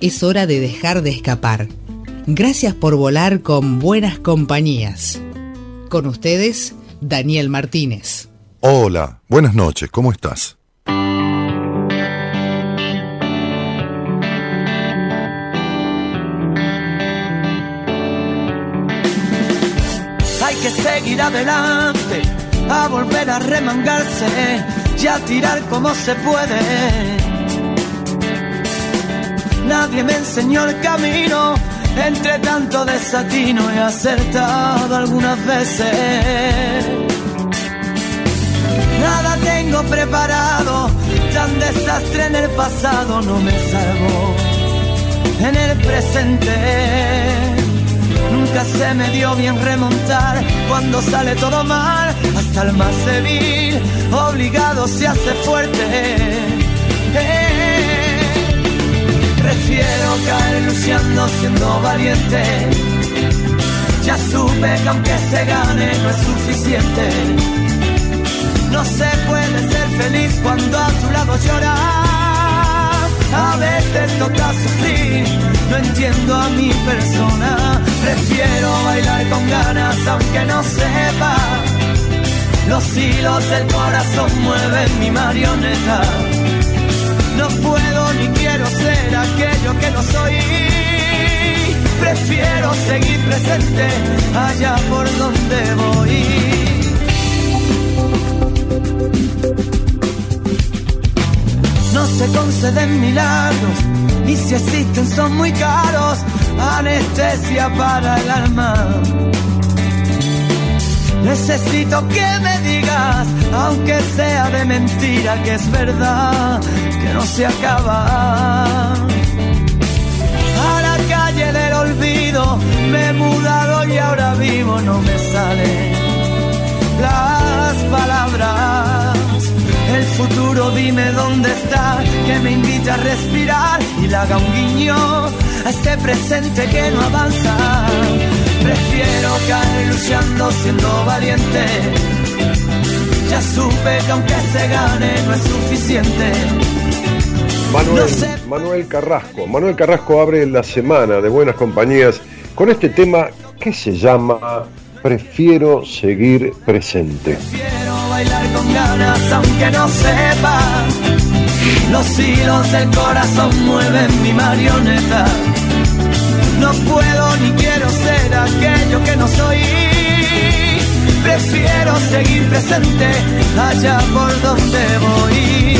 es hora de dejar de escapar. Gracias por volar con buenas compañías. Con ustedes, Daniel Martínez. Hola, buenas noches, ¿cómo estás? Hay que seguir adelante, a volver a remangarse y a tirar como se puede Nadie me enseñó el camino, entre tanto desatino he acertado algunas veces. Nada tengo preparado, tan desastre en el pasado no me salvo. En el presente nunca se me dio bien remontar cuando sale todo mal, hasta el más débil obligado se hace fuerte. Prefiero caer luciendo siendo valiente. Ya supe que aunque se gane no es suficiente. No se puede ser feliz cuando a tu lado lloras. A veces toca sufrir, no entiendo a mi persona. Prefiero bailar con ganas aunque no sepa. Los hilos del corazón mueven mi marioneta ser aquello que no soy. Prefiero seguir presente allá por donde voy. No se conceden milagros y si existen son muy caros. Anestesia para el alma Necesito que me digas, aunque sea de mentira, que es verdad, no se acaba. A la calle del olvido me he mudado y ahora vivo, no me salen las palabras. El futuro dime dónde está, que me invita a respirar y le haga un guiño a este presente que no avanza Prefiero caer luchando siendo valiente. Ya supe que aunque se gane no es suficiente. Manuel, Manuel Carrasco. Manuel Carrasco abre la semana de Buenas Compañías con este tema que se llama Prefiero seguir presente. Prefiero bailar con ganas aunque no sepa. Los hilos del corazón mueven mi marioneta no puedo ni quiero ser aquello que no soy. Prefiero seguir presente allá por donde voy.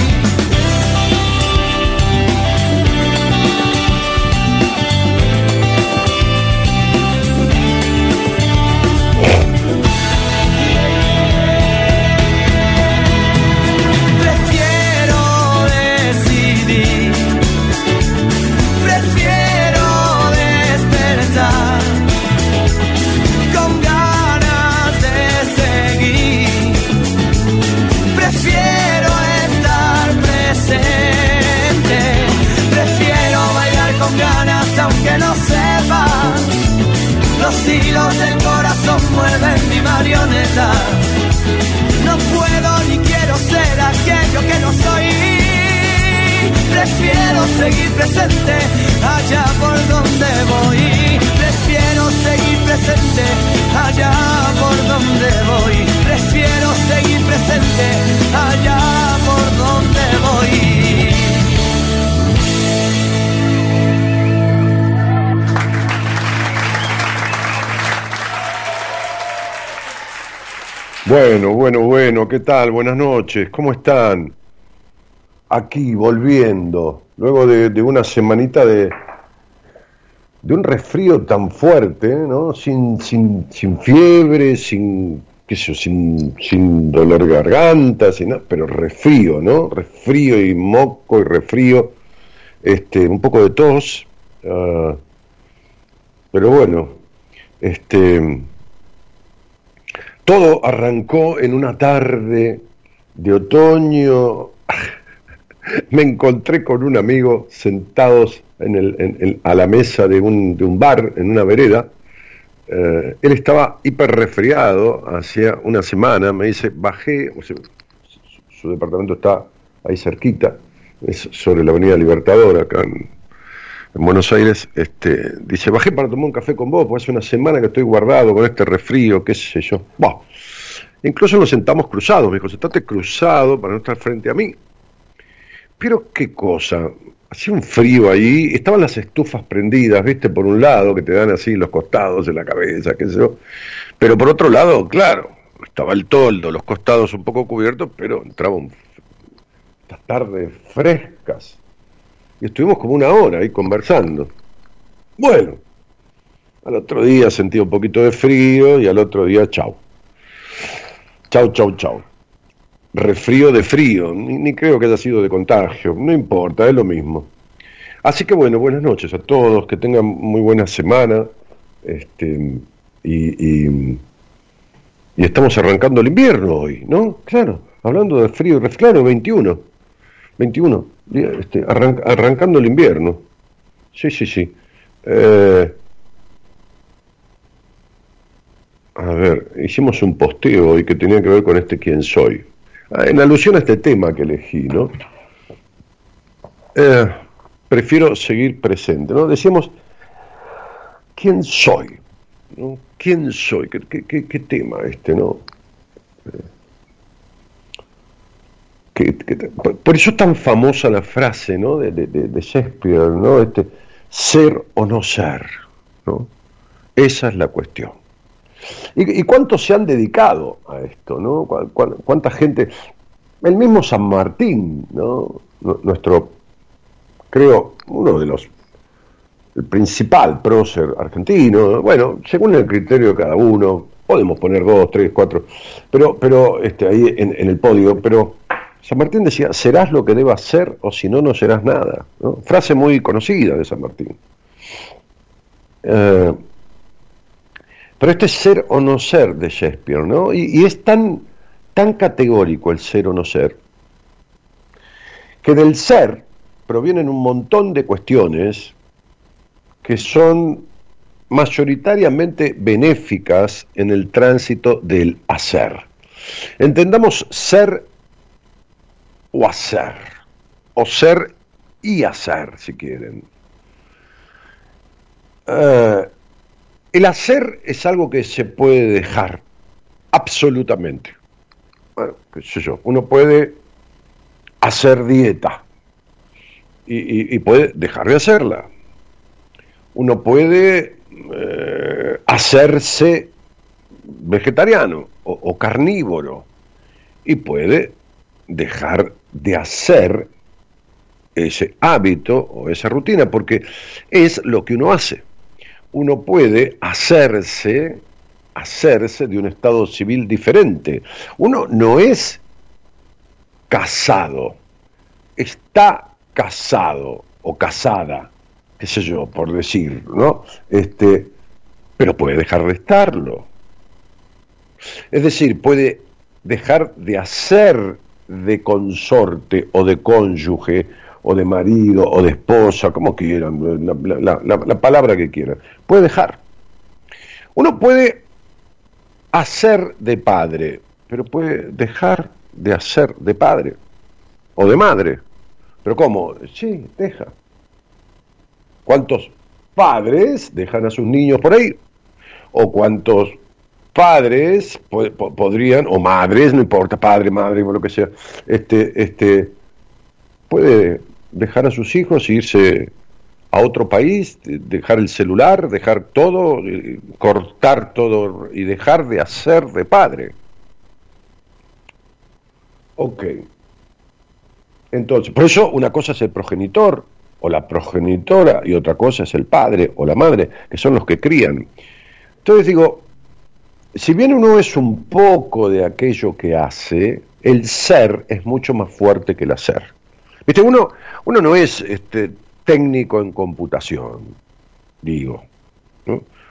Mueven mi marioneta. No puedo ni quiero ser aquello que no soy. Prefiero seguir presente allá por donde voy. Prefiero seguir presente allá por donde voy. Prefiero seguir presente allá por donde voy. Bueno, bueno, bueno, ¿qué tal? Buenas noches, ¿cómo están? Aquí, volviendo, luego de, una semanita de, de un resfrío tan fuerte, ¿no? Sin, sin, fiebre, sin, qué sé sin, sin dolor de garganta, sin pero resfrío, ¿no? Resfrío y moco y resfrío. este, un poco de tos, ah, pero bueno, este, todo arrancó en una tarde de otoño. Me encontré con un amigo sentados a la mesa de un, bar en una vereda eh, él estaba hiper resfriado hacía una semana, me dice, bajé, su, departamento está ahí cerquita, es sobre la Avenida Libertador, acá en, Buenos Aires, este, dice, bajé para tomar un café con vos, porque hace una semana que estoy guardado con este resfrío, qué sé yo. Incluso nos sentamos cruzados, me dijo, sentate cruzado para no estar frente a mí. Pero qué cosa, hacía un frío ahí, estaban las estufas prendidas, viste, por un lado, que te dan así los costados en la cabeza, qué sé yo, pero por otro lado, claro, estaba el toldo, los costados un poco cubiertos, pero entraban estas tardes frescas, y estuvimos como una hora ahí conversando. Bueno, al otro día sentí un poquito de frío y al otro día, chau. Chau, chau, chau refrío de frío, ni, creo que haya sido de contagio, no importa, es lo mismo. Así que bueno, buenas noches a todos, que tengan muy buena semana, este, y, y, estamos arrancando el invierno hoy, ¿no? Claro, hablando de frío claro, 21, 21, este, arrancando el invierno. Sí, sí, sí. Eh, a ver, hicimos un posteo hoy que tenía que ver con este quién soy. Ah, en alusión a este tema que elegí, ¿no? Eh, prefiero seguir presente, ¿no? Decíamos, ¿quién soy? ¿Quién soy? ¿Qué, tema este, no? Por eso es tan famosa la frase, ¿no? De, Shakespeare, ¿no? Este, ser o no ser, ¿no? Esa es la cuestión. ¿Y, cuántos se han dedicado a esto? ¿no? ¿Cuánta gente? El mismo San Martín, ¿no? nuestro, creo, uno de los, el principal prócer argentino, bueno, según el criterio de cada uno, podemos poner dos, tres, cuatro, pero, pero este, ahí en, el podio, pero San Martín decía, serás lo que debas ser o si no, no serás nada. Frase muy conocida de San Martín. Eh, pero este es ser o no ser de Shakespeare, ¿no? Y, es tan, tan categórico el ser o no ser, que del ser provienen un montón de cuestiones que son mayoritariamente benéficas en el tránsito del hacer. Entendamos ser o hacer, o ser y hacer, si quieren. Eh, el hacer es algo que se puede dejar, absolutamente. Bueno, qué sé yo, uno puede hacer dieta y, puede dejar de hacerla. Uno puede eh, hacerse vegetariano o carnívoro y puede dejar de hacer ese hábito o esa rutina, porque es lo que uno hace uno puede hacerse, hacerse de un estado civil diferente. Uno no es casado, está casado o casada, qué sé yo, por decir, ¿no? Este, pero puede dejar de estarlo. Es decir, puede dejar de hacer de consorte o de cónyuge o de marido, o de esposa, como quieran, la, palabra que quieran. Puede dejar. Uno puede hacer de padre, pero puede dejar de hacer de padre o de madre. ¿Pero cómo? Sí, deja. ¿Cuántos padres dejan a sus niños por ahí? ¿O cuántos padres podrían, o madres, no importa, padre, madre, o lo que sea, este, este, puede dejar a sus hijos e irse a otro país, dejar el celular, dejar todo, eh, cortar todo y dejar de hacer de padre. Ok. Entonces, por eso una cosa es el progenitor o la progenitora y otra cosa es el padre o la madre, que son los que crían. Entonces digo, si bien uno es un poco de aquello que hace, el ser es mucho más fuerte que el hacer. Viste, uno, uno no es este, técnico en computación, digo.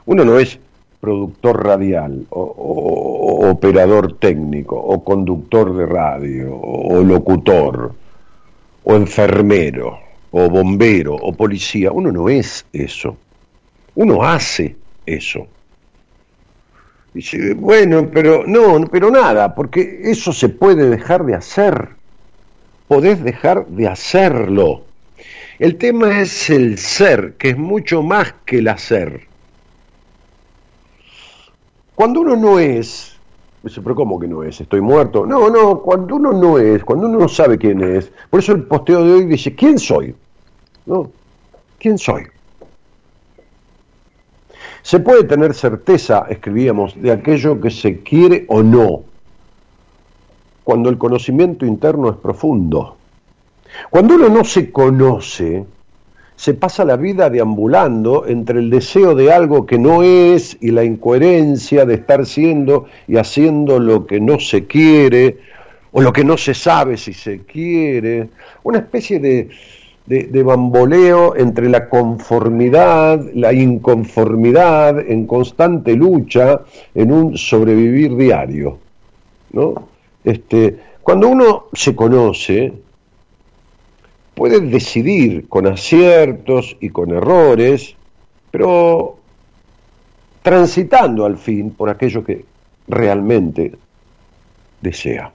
Uno no es productor radial, o, operador técnico, o conductor de radio, o locutor, o enfermero, o bombero, o policía. Uno no es eso. Uno hace eso. Bueno, pero no, pero nada, porque eso se puede dejar de hacer. Podés dejar de hacerlo. El tema es el ser, que es mucho más que el hacer. Cuando uno no es, dice, pero ¿cómo que no es? ¿Estoy muerto? No, no, cuando uno no es, cuando uno no sabe quién es, por eso el posteo de hoy dice, ¿quién soy? ¿No? ¿Quién soy? Se puede tener certeza, escribíamos, de aquello que se quiere o no, cuando el conocimiento interno es profundo. Cuando uno no se conoce, se pasa la vida deambulando entre el deseo de algo que no es y la incoherencia de estar siendo y haciendo lo que no se quiere o lo que no se sabe si se quiere, una especie de, de, bamboleo entre la conformidad, la inconformidad, en constante lucha, en un sobrevivir diario. ¿no? Este, cuando uno se conoce, puede decidir con aciertos y con errores, pero transitando al fin por aquello que realmente desea.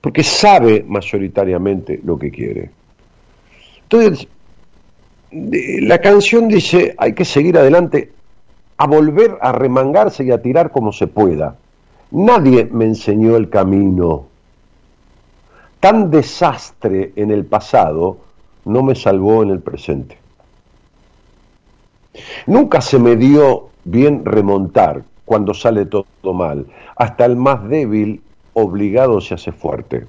Porque sabe mayoritariamente lo que quiere. Entonces, la canción dice, hay que seguir adelante, a volver a remangarse y a tirar como se pueda. Nadie me enseñó el camino. Tan desastre en el pasado no me salvó en el presente. Nunca se me dio bien remontar cuando sale todo mal. Hasta el más débil obligado se hace fuerte.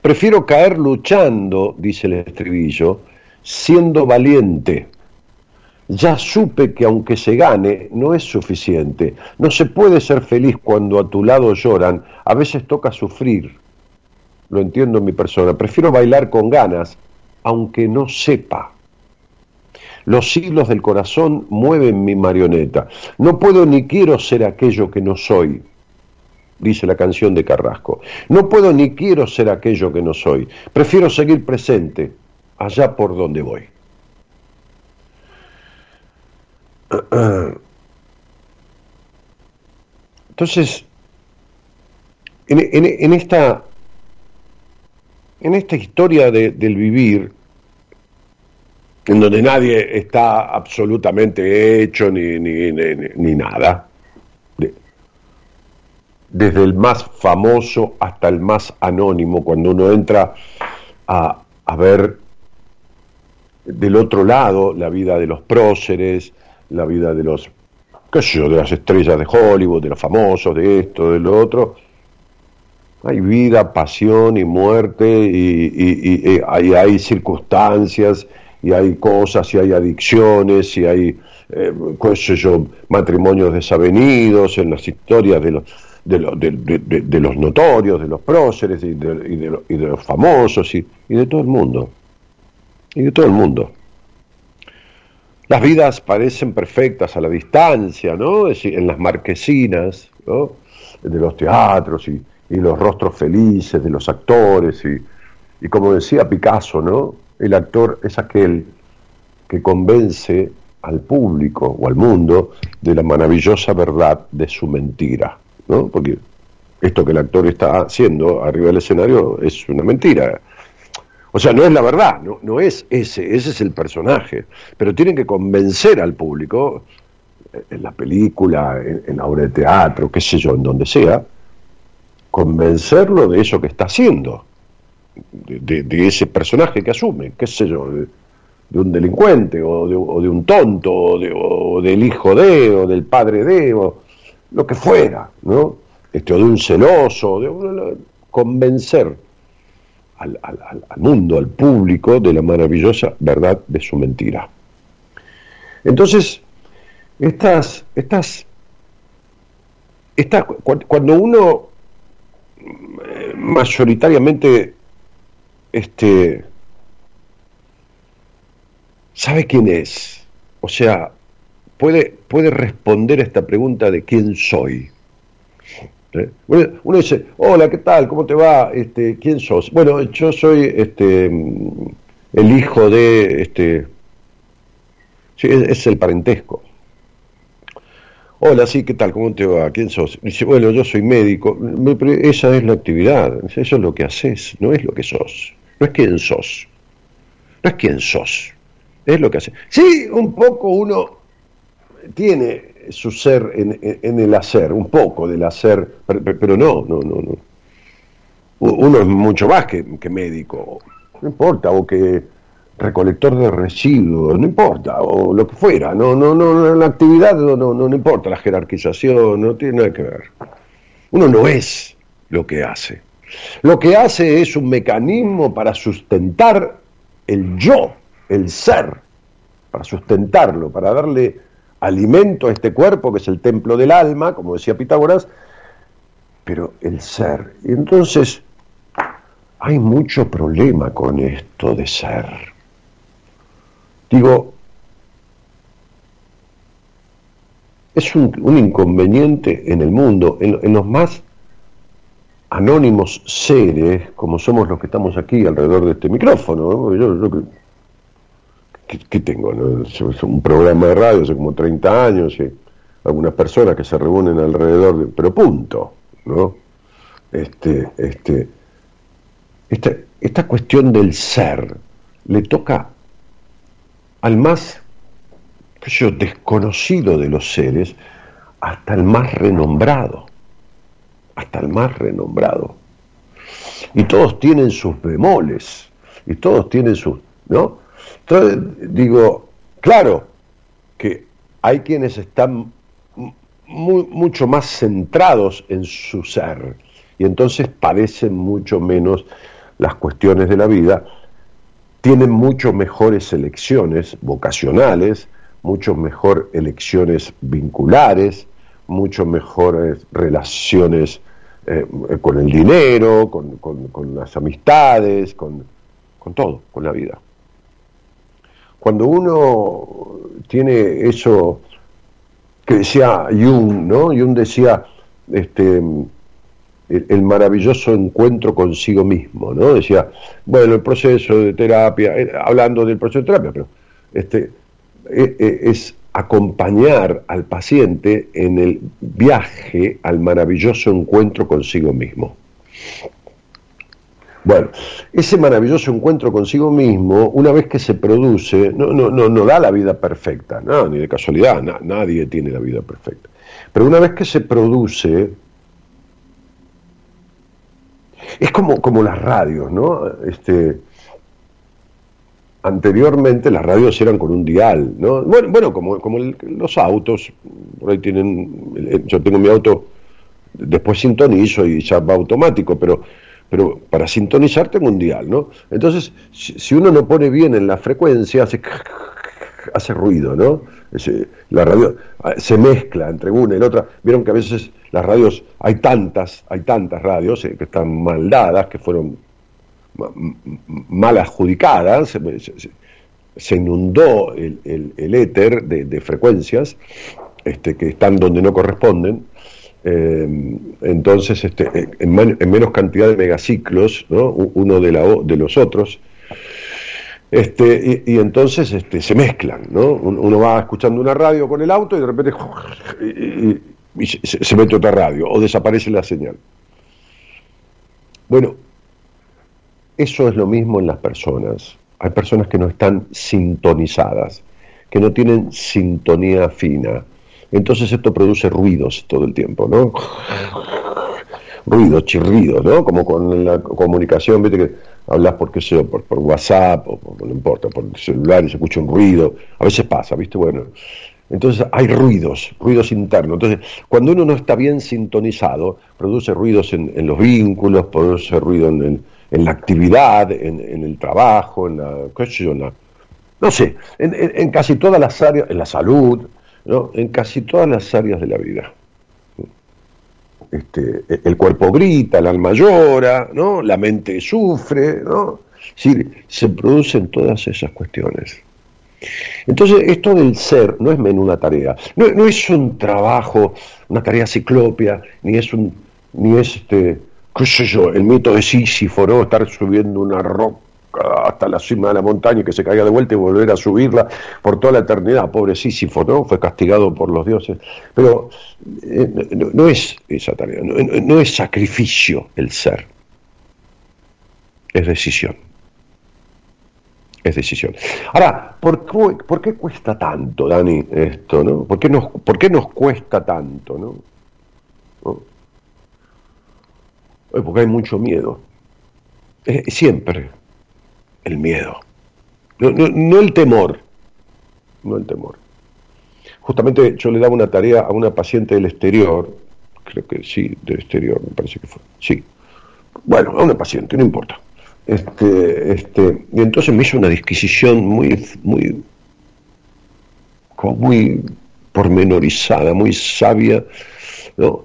Prefiero caer luchando, dice el estribillo, siendo valiente. Ya supe que aunque se gane, no es suficiente. No se puede ser feliz cuando a tu lado lloran. A veces toca sufrir. Lo entiendo en mi persona. Prefiero bailar con ganas, aunque no sepa. Los hilos del corazón mueven mi marioneta. No puedo ni quiero ser aquello que no soy dice la canción de Carrasco. No puedo ni quiero ser aquello que no soy. Prefiero seguir presente allá por donde voy. Entonces, en, esta, en esta historia del vivir, en donde nadie está absolutamente hecho ni, ni, ni nada, desde el más famoso hasta el más anónimo, cuando uno entra a, ver del otro lado la vida de los próceres, la vida de los, qué de las estrellas de Hollywood, de los famosos, de esto, de lo otro. Hay vida, pasión y muerte y, hay, circunstancias y hay cosas y hay adicciones y hay, eh, matrimonios desavenidos en las historias de los de, los notorios, de los próceres y de, los famosos y, de todo el mundo. Y de todo el mundo. Las vidas parecen perfectas a la distancia, ¿no? Es decir, en las marquesinas, ¿no? De los teatros y, los rostros felices de los actores y, y como decía Picasso, ¿no? El actor es aquel que convence al público o al mundo de la maravillosa verdad de su mentira. ¿No? Porque esto que el actor está haciendo arriba del escenario es una mentira. O sea, no es la verdad, no, no es ese, ese es el personaje. Pero tienen que convencer al público, en la película, en, la obra de teatro, qué sé yo, en donde sea, convencerlo de eso que está haciendo, de, ese personaje que asume, qué sé yo, de, un delincuente, o de, un tonto, o, del hijo de, o del padre de, o, lo que fuera, ¿no? Este, o de un celoso, de convencer al, mundo, al público, de la maravillosa verdad de su mentira. Entonces, estas, estas, cuando uno eh, mayoritariamente este, sabe quién es. O sea, puede, puede responder a esta pregunta de quién soy. ¿Eh? Uno dice, hola, ¿qué tal? ¿Cómo te va? Este, ¿Quién sos? Bueno, yo soy este, el hijo de... Este, sí, es, el parentesco. Hola, sí, ¿qué tal? ¿Cómo te va? ¿Quién sos? Dice, bueno, yo soy médico. esa es la actividad, eso es lo que haces, no es lo que sos. No es quién sos. No es quién sos. Es lo que haces. Sí, un poco uno tiene su ser en, el hacer, un poco del hacer, pero, no, no, no, no. Uno es mucho más que, médico, no importa, o que recolector de residuos, no importa, o lo que fuera, no, no, no, la actividad no, no, no importa, la jerarquización, no tiene nada que ver. Uno no es lo que hace. Lo que hace es un mecanismo para sustentar el yo, el ser, para sustentarlo, para darle alimento a este cuerpo que es el templo del alma, como decía Pitágoras, pero el ser. Y entonces hay mucho problema con esto de ser. Digo, es un, inconveniente en el mundo, en, los más anónimos seres, como somos los que estamos aquí alrededor de este micrófono. Yo, ¿qué, tengo? Un programa de radio hace como 30 años y algunas personas que se reúnen alrededor de... Pero punto, ¿no? Este, este, esta, esta cuestión del ser le toca al más yo, desconocido de los seres hasta el más renombrado, hasta el más renombrado. Y todos tienen sus bemoles, y todos tienen sus, ¿no? Entonces, digo, claro que hay quienes están mucho más centrados en su ser y entonces padecen mucho menos las cuestiones de la vida, tienen mucho mejores elecciones vocacionales, mucho mejor elecciones vinculares, mucho mejores relaciones eh, con el dinero, con, las amistades, con todo, con la vida cuando uno tiene eso que decía Jung, ¿no? Jung decía este, el, maravilloso encuentro consigo mismo, ¿no? Decía, bueno, el proceso de terapia, eh, hablando del proceso de terapia, pero este, e, e, es acompañar al paciente en el viaje al maravilloso encuentro consigo mismo. Bueno, ese maravilloso encuentro consigo mismo, una vez que se produce, no, no, no, no da la vida perfecta, no, ni de casualidad, nadie tiene la vida perfecta. Pero una vez que se produce, es como, como las radios, ¿no? Este, anteriormente las radios eran con un dial, ¿no? Bueno, bueno como, como los autos, por ahí tienen, yo tengo mi auto, después sintonizo y ya va automático, pero pero para sintonizar tengo un ¿no? Entonces, si uno no pone bien en la frecuencia, hace, hace ruido, ¿no? la radio ah, se mezcla entre una y la otra. Vieron que a veces las radios, hay tantas, hay tantas radios eh, que están mal dadas, que fueron mal adjudicadas, se, inundó el, éter de, frecuencias este, que están donde no corresponden, eh, entonces, este, en, menos cantidad de megaciclos, uno de, la, de los otros, este, y, entonces este, se mezclan, ¿no? Uno va escuchando una radio con el auto y de repente y, se, mete otra radio o desaparece la señal. Bueno, eso es lo mismo en las personas. Hay personas que no están sintonizadas, que no tienen sintonía fina, entonces esto produce ruidos todo el tiempo, ¿no? Ruidos, chirridos, ¿no? Como con la comunicación, viste que hablas por qué sé por, WhatsApp, o no importa, por el celular y se escucha un ruido. A veces pasa, viste, bueno. Entonces hay ruidos, ruidos internos. Entonces, cuando uno no está bien sintonizado, produce ruidos en, los vínculos, produce ruido en, la actividad, en, el trabajo, en la, qué sé yo, no sé, en, casi todas las áreas, en la salud, en casi todas las áreas de la vida. Este, el cuerpo grita, el alma llora, ¿no? la mente sufre, ¿no? se producen todas esas cuestiones. Entonces, esto del ser no es menuda tarea, no, no es un trabajo, una tarea ciclopia, ni es un, ni es este, qué sé yo, el mito de Sísifo, ¿no? Estar subiendo una roca hasta la cima de la montaña y que se caiga de vuelta y volver a subirla por toda la eternidad. Pobre Sísifo, ¿no? Fue castigado por los dioses. Pero eh, no, es esa tarea, no es sacrificio el ser, es decisión es decisión. Ahora, ¿por qué, ¿por qué, cuesta tanto, Dani, esto, no? ¿Por qué nos, por qué nos cuesta tanto, no? Porque hay mucho miedo. siempre el miedo. No, no, el temor, no el temor. Justamente yo le daba una tarea a una paciente del exterior, creo que sí, del exterior, me parece que fue, sí. Bueno, a una paciente, no importa este, este, y entonces me hizo una disquisición muy, muy, como muy pormenorizada, muy sabia, ¿no?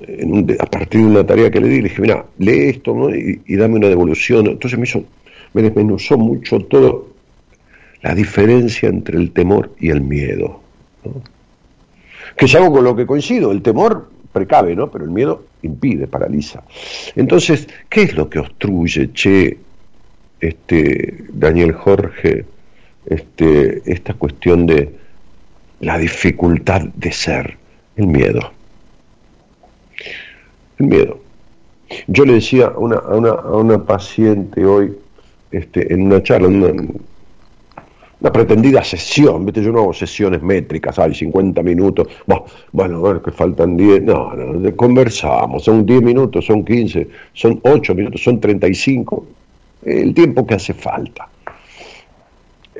a partir de una tarea que le di, le dije, mira, lee esto y, dame una devolución. Entonces me hizo, me desmenuzó mucho todo la diferencia entre el temor y el miedo. Que es algo con lo que coincido, el temor precave, ¿no? Pero el miedo impide, paraliza. Entonces, ¿qué es lo que obstruye, che, este, Daniel Jorge, este, esta cuestión de la dificultad de ser, el miedo. El miedo. Yo le decía a una, a una, a una paciente hoy, este, en una charla, una, una pretendida sesión, ¿viste? yo no hago sesiones métricas, hay 50 minutos, bueno, ver que faltan 10, no, no, conversamos, son 10 minutos, son 15, son 8 minutos, son 35, el tiempo que hace falta.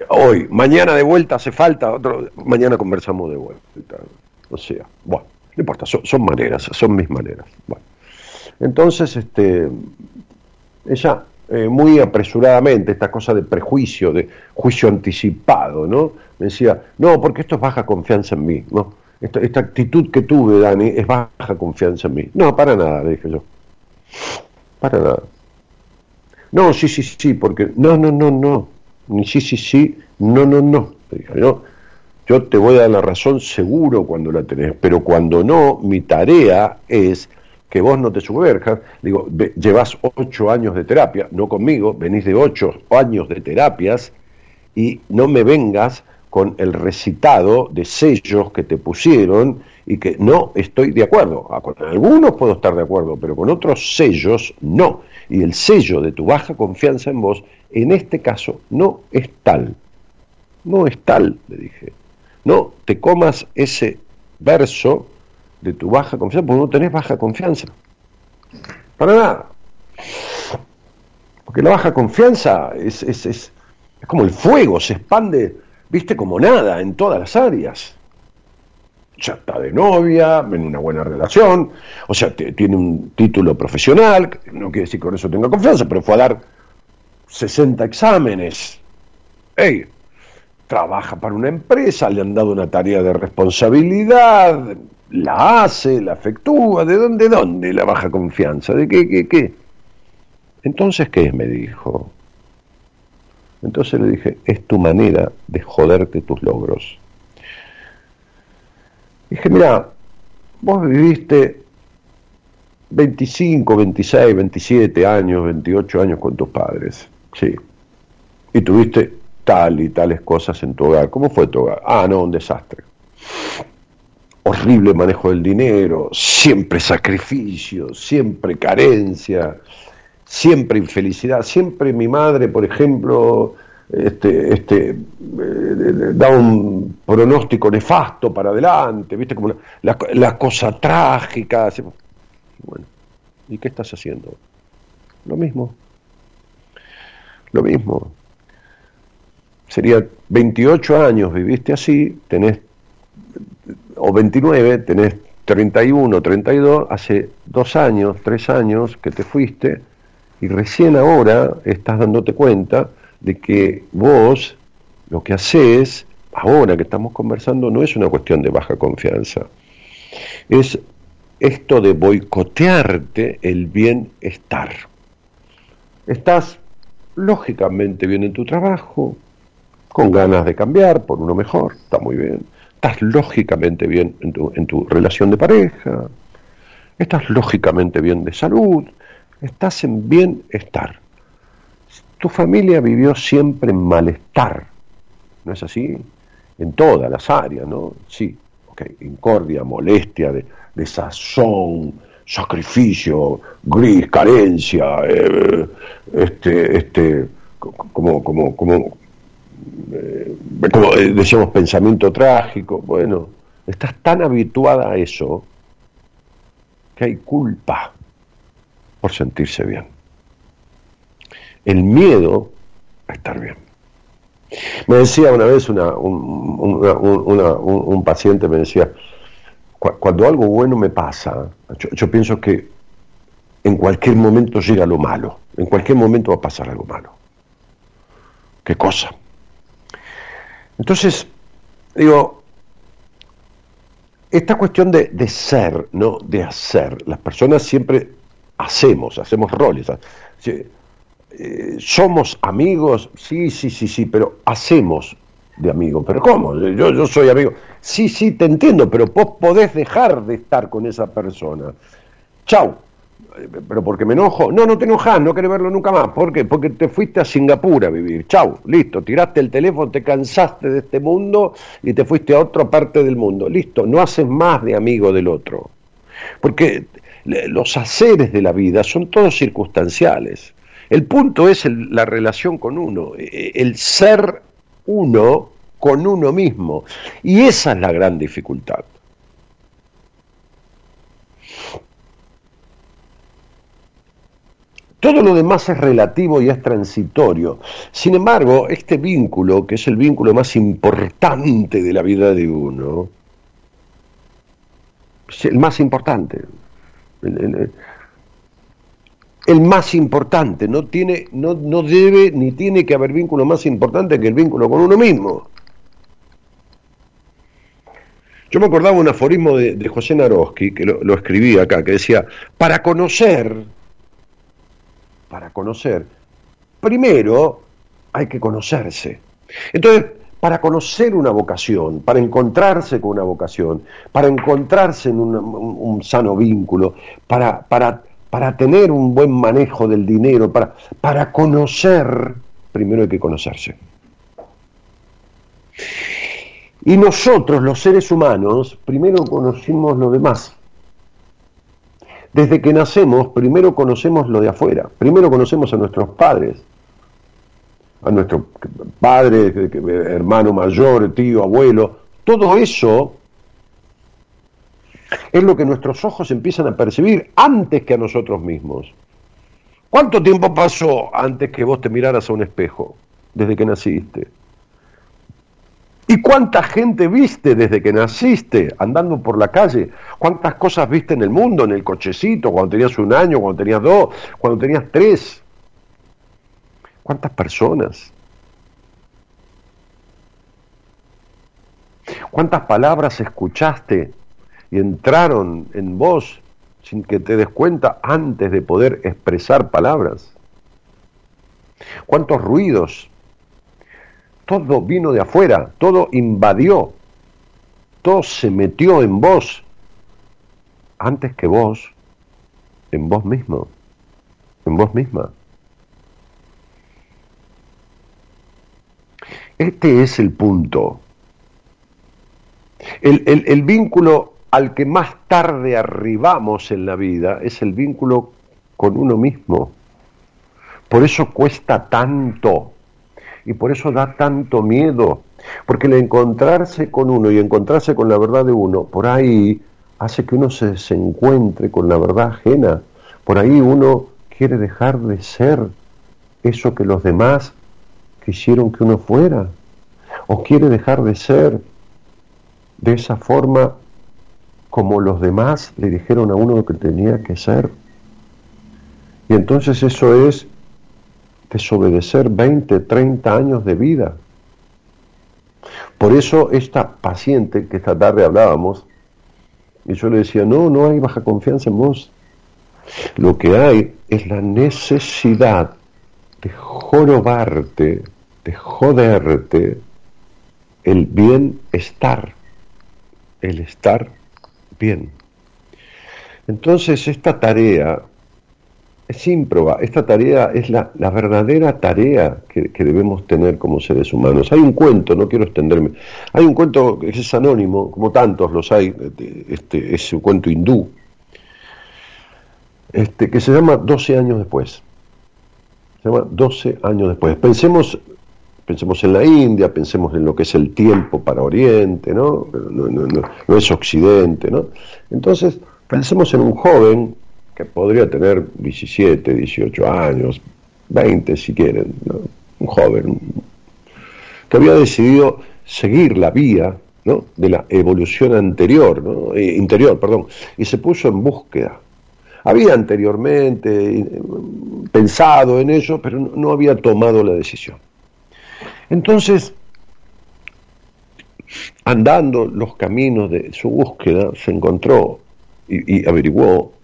Hoy, mañana de vuelta hace falta, otro, mañana conversamos de vuelta. O sea, bueno, no importa, son, maneras, son mis maneras. Bueno. Entonces, este, ella eh, muy apresuradamente, esta cosa de prejuicio, de juicio anticipado, ¿no? Me decía, no, porque esto es baja confianza en mí, ¿no? Esta, actitud que tuve, Dani, es baja confianza en mí. No, para nada, le dije yo. Para nada. No, sí, sí, sí, porque no, no, no, no, ni sí, sí, sí, no, no, no. Yo, yo te voy a dar la razón seguro cuando la tenés, pero cuando no, mi tarea es que vos no te suberjas. Digo, llevas ocho años de terapia, no conmigo, venís de ocho años de terapias y no me vengas con el recitado de sellos que te pusieron y que no estoy de acuerdo. Ah, con algunos puedo estar de acuerdo, pero con otros sellos no y el sello de tu baja confianza en vos, en este caso no es tal. No es tal, le dije. No te comas ese verso de tu baja confianza, porque no tenés baja confianza. Para nada. Porque la baja confianza es, es, es, es como el fuego, se expande, viste, como nada en todas las áreas ya está de novia, en una buena relación, o sea, tiene un título profesional, no quiere decir que con eso tenga confianza, pero fue a dar 60 exámenes. Hey, trabaja para una empresa, le han dado una tarea de responsabilidad, la hace, la efectúa, ¿de dónde, dónde la baja confianza? ¿De qué, qué, qué? Entonces, ¿qué es? Me dijo. Entonces le dije, es tu manera de joderte tus logros. Dije, mira, vos viviste 25, 26, 27 años, 28 años con tus padres, sí, y tuviste tal y tales cosas en tu hogar. ¿Cómo fue tu hogar? Ah, no, un desastre. Horrible manejo del dinero, siempre sacrificio, siempre carencia, siempre infelicidad. Siempre mi madre, por ejemplo, este, este, eh, da un pronóstico nefasto para adelante, ¿viste? Como la, la, cosa trágica. Bueno, ¿y qué estás haciendo? Lo mismo. Lo mismo. Sería 28 años viviste así, tenés, o 29, tenés 31, 32, hace dos años, tres años que te fuiste, y recién ahora estás dándote cuenta de que vos lo que haces, ahora que estamos conversando, no es una cuestión de baja confianza. Es esto de boicotearte el bienestar. Estás lógicamente bien en tu trabajo, con ganas de cambiar por uno mejor, está muy bien. Estás lógicamente bien en tu, en tu relación de pareja, estás lógicamente bien de salud, estás en bienestar. Tu familia vivió siempre en malestar, ¿no es así? En todas las áreas, ¿no? Sí, ok, incordia, molestia, de, sazón, sacrificio, gris, carencia, eh, este, este, como, como, como, eh, como eh, decíamos, pensamiento trágico. Bueno, estás tan habituada a eso que hay culpa por sentirse bien. El miedo a estar bien. Me decía una vez una, un, paciente, me decía, cuando algo bueno me pasa, yo, pienso que en cualquier momento llega lo malo, en cualquier momento va a pasar algo malo. ¿Qué cosa? Entonces, digo, esta cuestión de, de, ser, no de hacer, las personas siempre hacemos, hacemos roles. Eh, somos amigos, sí, sí, sí, sí, pero hacemos de amigos. ¿Pero cómo? Yo, yo soy amigo. Sí, sí, te entiendo, pero vos podés dejar de estar con esa persona. Chau. Pero porque me enojo. No, no te enojas, no querés verlo nunca más. ¿Por qué? Porque te fuiste a Singapur a vivir. Chau, listo. Tiraste el teléfono, te cansaste de este mundo y te fuiste a otra parte del mundo. Listo, no haces más de amigo del otro. Porque los haceres de la vida son todos circunstanciales. El punto es la relación con uno, e, e, el ser uno con uno mismo. Y esa es la gran dificultad. Todo lo demás es relativo y es transitorio. Sin embargo, este vínculo, que es el vínculo más importante de la vida de uno, es el más importante el más importante, no, tiene, no, no debe ni tiene que haber vínculo más importante que el vínculo con uno mismo. Yo me acordaba un aforismo de, José Naroski, que lo, lo escribí acá, que decía, para conocer, para conocer, primero hay que conocerse. Entonces, para conocer una vocación, para encontrarse con una vocación, para encontrarse en un, sano vínculo, para, para para tener un buen manejo del dinero, para, para conocer, primero hay que conocerse. Y nosotros, los seres humanos, primero conocimos lo demás. Desde que nacemos, primero conocemos lo de afuera, primero conocemos a nuestros padres, a nuestro padre, hermano mayor, tío, abuelo, todo eso es lo que nuestros ojos empiezan a percibir antes que a nosotros mismos. ¿Cuánto tiempo pasó antes que vos te miraras a un espejo desde que naciste? ¿Y cuánta gente viste desde que naciste andando por la calle? ¿Cuántas cosas viste en el mundo, en el cochecito, cuando tenías un año, cuando tenías dos, cuando tenías tres? ¿Cuántas personas? ¿Cuántas palabras escuchaste y entraron en vos sin que te des cuenta antes de poder expresar palabras. ¿Cuántos ruidos? Todo vino de afuera, todo invadió, todo se metió en vos antes que vos, en vos mismo, en vos misma. Este es el punto. El, el, el vínculo al que más tarde arribamos en la vida es el vínculo con uno mismo. Por eso cuesta tanto y por eso da tanto miedo, porque el encontrarse con uno y encontrarse con la verdad de uno, por ahí hace que uno se, encuentre con la verdad ajena, por ahí uno quiere dejar de ser eso que los demás quisieron que uno fuera, o quiere dejar de ser de esa forma como los demás le dijeron a uno lo que tenía que ser. Y entonces eso es desobedecer 20, 30 años de vida. Por eso esta paciente que esta tarde hablábamos, y yo le decía, no, no hay baja confianza en vos. Lo que hay es la necesidad de jorobarte, de joderte, el bienestar, el estar bien. Entonces esta tarea es ímproba, esta tarea es la, verdadera tarea que, debemos tener como seres humanos. Hay un cuento, no quiero extenderme, hay un cuento que es anónimo, como tantos los hay, este, es un cuento hindú, este, que se llama 12 años después. Se llama 12 años después. Pensemos, pensemos en la India, pensemos en lo que es el tiempo para Oriente, ¿no? No, no, no es Occidente, ¿no? Entonces, pensemos en un joven que podría tener 17, 18 años, 20 si quieren, un joven, que había decidido seguir la vía de la evolución anterior. Eh, interior, perdón, y se puso en búsqueda. Había anteriormente eh, pensado en ello, pero no había tomado la decisión. Entonces, andando los caminos de su búsqueda, se encontró y, y averiguó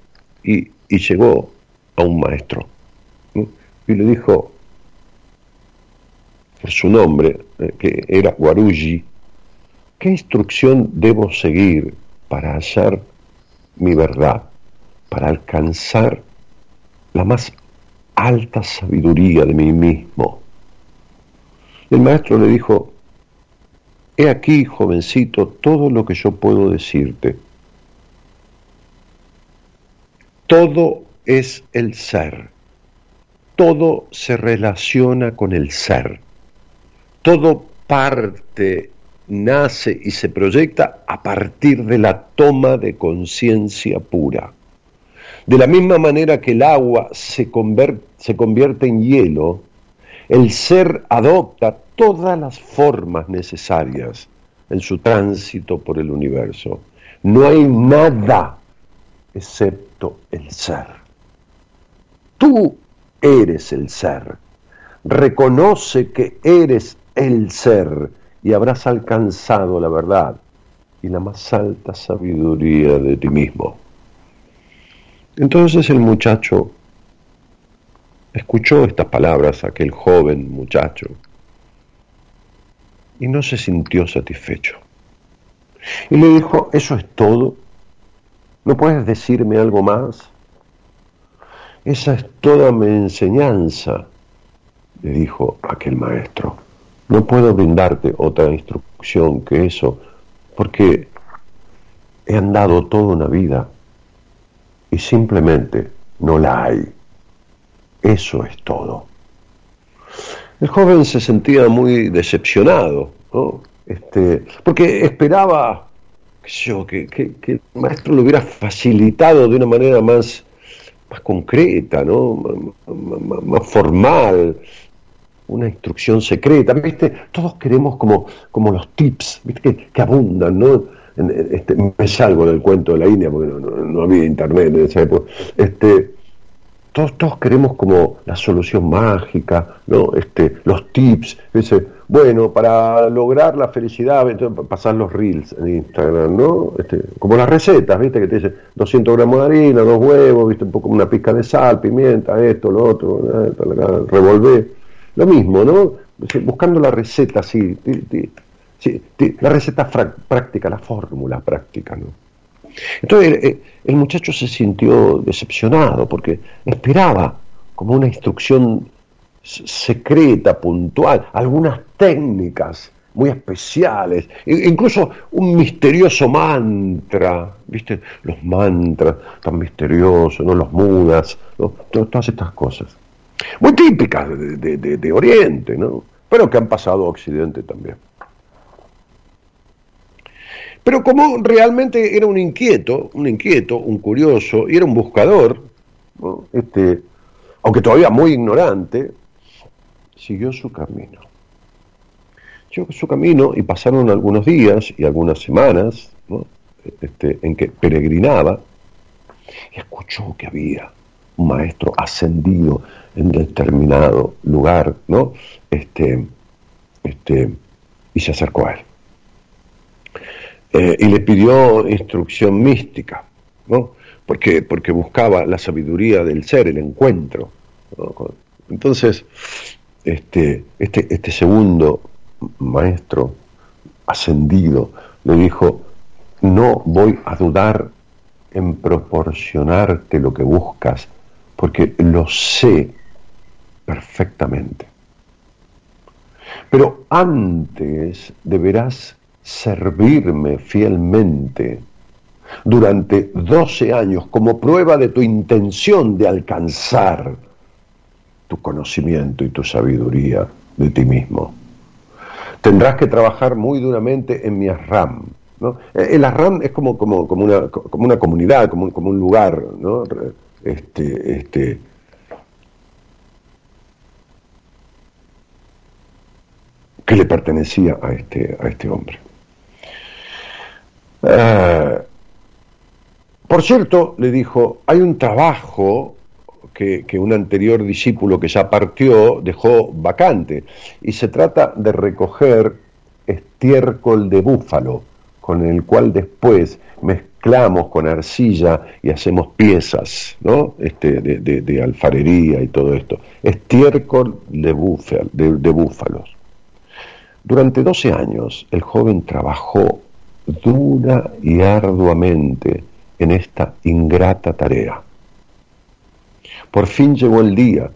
y, llegó a un maestro y le dijo su nombre, eh, que era Guaruji, ¿qué instrucción debo seguir para hallar mi verdad, para alcanzar la más alta sabiduría de mí mismo? El maestro le dijo, he aquí, jovencito, todo lo que yo puedo decirte todo es el ser, todo se relaciona con el ser, todo parte, nace y se proyecta a partir de la toma de conciencia pura. De la misma manera que el agua se, convierte en hielo, el ser adopta todas las formas necesarias en su tránsito por el universo. No hay nada excepto el ser. Tú eres el ser. Reconoce que eres el ser y habrás alcanzado la verdad y la más alta sabiduría de ti mismo. Entonces el muchacho escuchó estas palabras, aquel joven muchacho, y no se sintió satisfecho. Y le dijo, ¿eso es todo? ¿No puedes decirme algo más? Esa es toda mi enseñanza, le dijo aquel maestro. No puedo brindarte otra instrucción que eso, porque he andado toda una vida y simplemente no la hay. Eso es todo. El joven se sentía muy decepcionado, ¿no? este, porque esperaba que, que, el maestro lo hubiera facilitado de una manera más, más concreta, ¿no? más, formal, una instrucción secreta, ¿viste? Todos queremos como, como los tips, ¿viste? Que, abundan, ¿no? Este, me salgo del cuento de la India porque no, había internet en esa época. Este, todos, todos queremos como la solución mágica, ¿no? Este, los tips, ese, bueno, para lograr la felicidad, pasar los reels en Instagram, ¿no? Este, como las recetas, ¿viste? Que te dicen 200 gramos de harina, dos huevos, ¿viste? Un poco una pizca de sal, pimienta, esto, lo otro, revolver. Lo mismo, ¿no? Buscando la receta, sí, la receta práctica, la fórmula práctica, ¿no? Entonces el muchacho se sintió decepcionado porque esperaba como una instrucción secreta, puntual, algunas técnicas muy especiales, incluso un misterioso mantra, ¿viste? Los mantras tan misteriosos, ¿no? Los mudas, todas estas cosas. Muy típicas de, de, Oriente, ¿no? Pero que han pasado a Occidente también. Pero como realmente era un inquieto, un inquieto, un curioso, y era un buscador, este, aunque todavía muy ignorante, siguió su camino. Siguió su camino y pasaron algunos días y algunas semanas este, en que peregrinaba y escuchó que había un maestro ascendido en determinado lugar, ¿no? Este, este, y se acercó a él. Eh, y le pidió instrucción mística, ¿no? Porque, porque buscaba la sabiduría del ser, el encuentro. Entonces, este, este, este segundo maestro ascendido, le dijo, no voy a dudar en proporcionarte lo que buscas, porque lo sé perfectamente. Pero antes deberás servirme fielmente durante 12 años como prueba de tu intención de alcanzar tu conocimiento y tu sabiduría de ti mismo. Tendrás que trabajar muy duramente en mi Asram. ¿no? Eh, el Asram es como, como, como, una, como una comunidad, como, como un lugar, ¿no? este, este, que le pertenecía a este, a este hombre. Eh, por cierto, le dijo, hay un trabajo que, un anterior discípulo que ya partió dejó vacante, y se trata de recoger estiércol de búfalo, con el cual después mezclamos con arcilla y hacemos piezas ¿no? este, de, de, alfarería y todo esto. Estiércol de, búfalo, de búfalos. Durante 12 años el joven trabajó dura y arduamente en esta ingrata tarea. Por fin llegó el día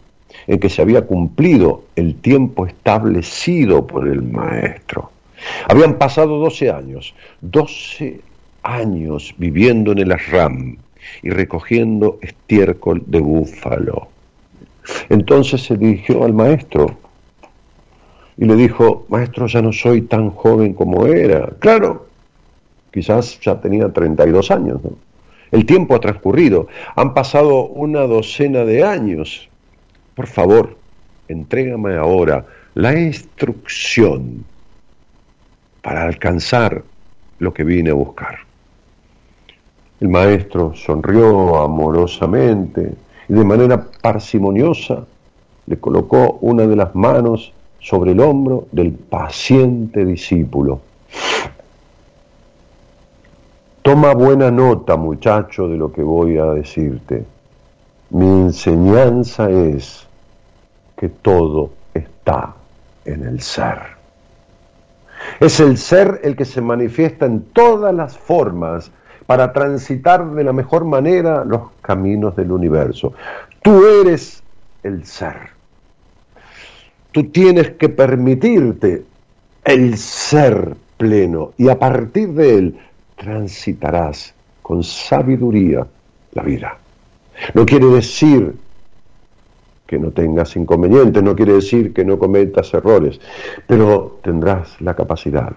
en que se había cumplido el tiempo establecido por el maestro. Habían pasado 12 años, 12 años viviendo en el Asram y recogiendo estiércol de búfalo. Entonces se dirigió al maestro y le dijo, maestro, ya no soy tan joven como era. Claro, quizás ya tenía 32 años. El tiempo ha transcurrido, han pasado una docena de años. Por favor, entrégame ahora la instrucción para alcanzar lo que vine a buscar. El maestro sonrió amorosamente y de manera parsimoniosa le colocó una de las manos sobre el hombro del paciente discípulo. Toma buena nota, muchacho, de lo que voy a decirte. Mi enseñanza es que todo está en el ser. Es el ser el que se manifiesta en todas las formas para transitar de la mejor manera los caminos del universo. Tú eres el ser. Tú tienes que permitirte el ser pleno y a partir de él transitarás con sabiduría la vida. No quiere decir que no tengas inconvenientes, no quiere decir que no cometas errores, pero tendrás la capacidad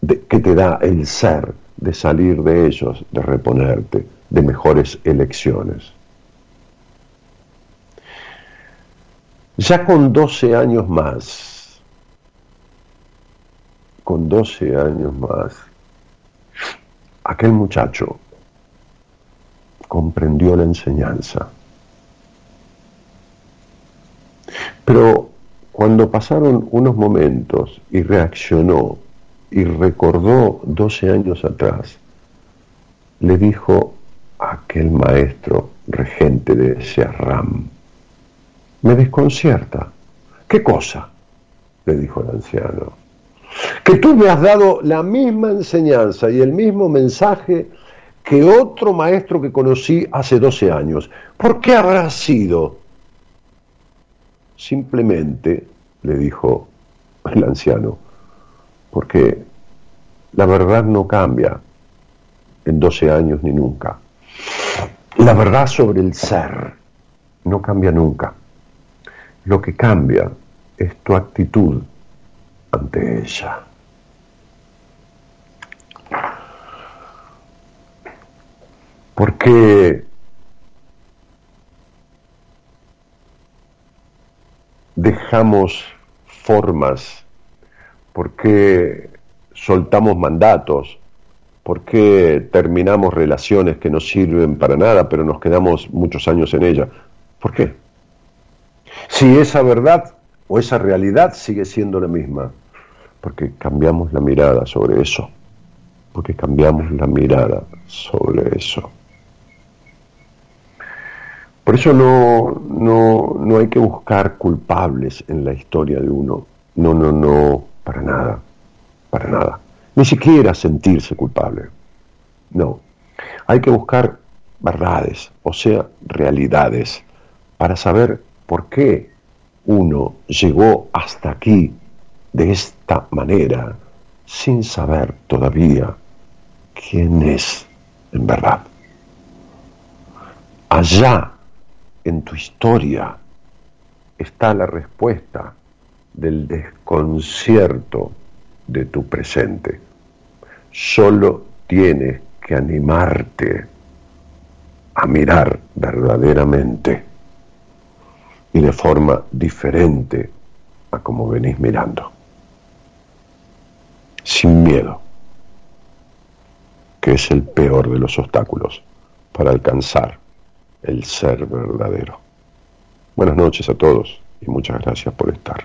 que te da el ser de salir de ellos, de reponerte, de mejores elecciones. Ya con 12 años más, con 12 años más, aquel muchacho comprendió la enseñanza. Pero cuando pasaron unos momentos y reaccionó y recordó 12 años atrás, le dijo a aquel maestro regente de Serram, me desconcierta. ¿Qué cosa? le dijo el anciano que tú me has dado la misma enseñanza y el mismo mensaje que otro maestro que conocí hace 12 años. ¿Por qué habrá sido? Simplemente, le dijo el anciano, porque la verdad no cambia en 12 años ni nunca. La verdad sobre el ser no cambia nunca. Lo que cambia es tu actitud ante ella. Porque dejamos formas, porque soltamos mandatos, porque terminamos relaciones que no sirven para nada, pero nos quedamos muchos años en ellas. ¿Por qué? Si esa verdad o esa realidad sigue siendo la misma, porque cambiamos la mirada sobre eso, porque cambiamos la mirada sobre eso. Por eso no, no, no hay que buscar culpables en la historia de uno, no, no, no, para nada. para nada. Ni siquiera sentirse culpable. No. Hay que buscar verdades, o sea, realidades, para saber por qué uno llegó hasta aquí de esta manera sin saber todavía quién es en verdad. Allá en tu historia está la respuesta del desconcierto de tu presente. Solo tienes que animarte a mirar verdaderamente y de forma diferente a como venís mirando. Sin miedo, que es el peor de los obstáculos para alcanzar el ser verdadero. Buenas noches a todos y muchas gracias por estar.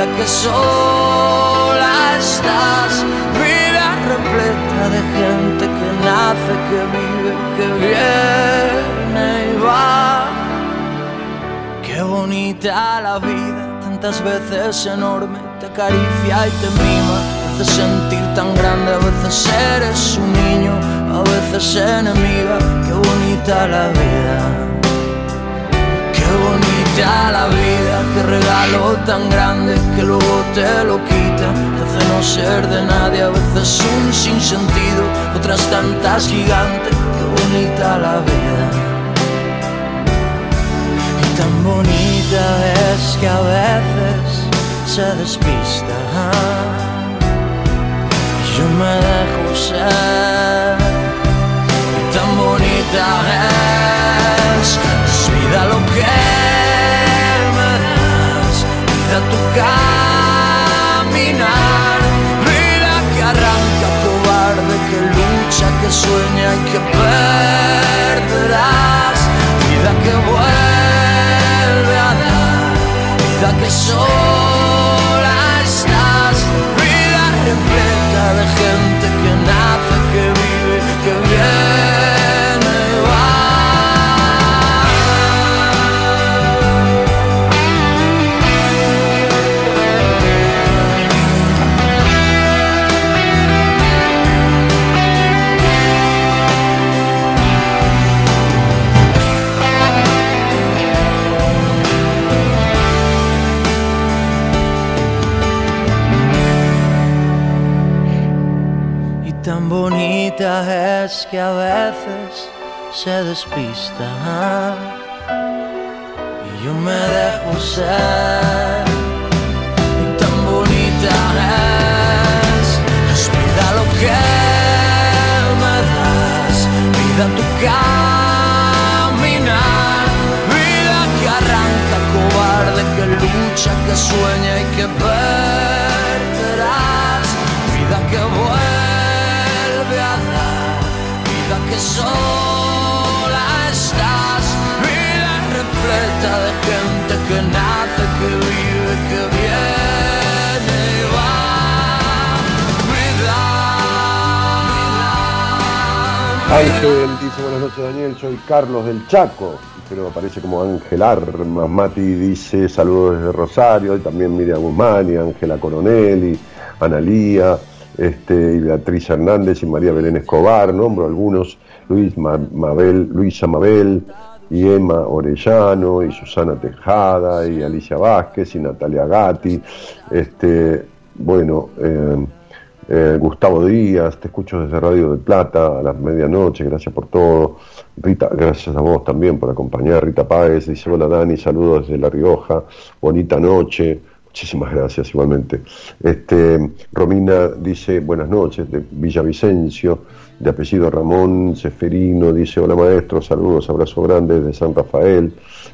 vida que sola estás, vida repleta de gente que nace, que vive, que viene y va. Qué bonita la vida, tantas veces enorme, te acaricia y te mima, te hace sentir tan grande, a veces eres un niño, a veces enemiga, qué bonita la vida. Qué bonita la vida, qué regalo tan grande que luego te lo quita, te hace no ser de nadie, a veces un sinsentido, otras tantas gigantes, qué bonita la vida. Y tan bonita es que a veces se despista. Y yo me dejo ser. Caminar. Vida que arranca cobarde, que lucha, que sueña y que perderás. Vida que vuelve a dar. Vida que sola estás. Vida repleta de gente a veces se despista. Y yo me dejo ser. Y tan bonita es. Es vida lo que me das. Vida tu caminar. Vida que arranca cobarde, que lucha, que sueña Ángel dice buenas noches Daniel, soy Carlos del Chaco. pero aparece como Ángel Armas. Mati dice saludos desde Rosario, y también Miriam Guzmán y Ángela Coronel y Analía, este, y Beatriz Hernández y María Belén Escobar, nombro algunos, Luis Mabel, Luisa Mabel y Emma Orellano y Susana Tejada y Alicia Vázquez y Natalia Gatti, este, bueno, eh, eh, Gustavo Díaz, te escucho desde Radio de Plata a las medianoche, gracias por todo. Rita, gracias a vos también por acompañar. Rita Páez dice, hola Dani, saludos desde La Rioja, bonita noche. Muchísimas gracias igualmente. Este, Romina dice, buenas noches, de Villavicencio, de apellido Ramón Seferino, dice, hola maestro, saludos, abrazo grande desde San Rafael.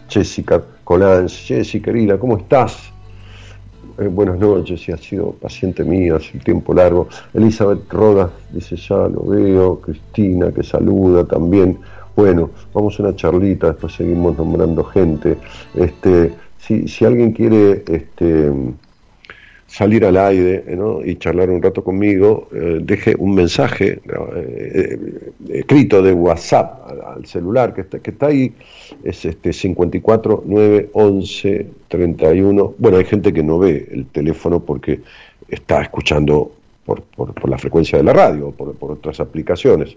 Jessica Colán, Jessica querida, ¿cómo estás? Eh, buenas noches y ha sido paciente mía hace tiempo largo. Elizabeth Rodas dice, ya lo veo. Cristina, que saluda también. Bueno, vamos a una charlita, después seguimos nombrando gente. Este, si, si alguien quiere este, salir al aire y charlar un rato conmigo, eh, deje un mensaje eh, escrito de WhatsApp al, celular que está, que está ahí, es este 54 9 11 31. Bueno, hay gente que no ve el teléfono porque está escuchando por, por, la frecuencia de la radio, por, por otras aplicaciones.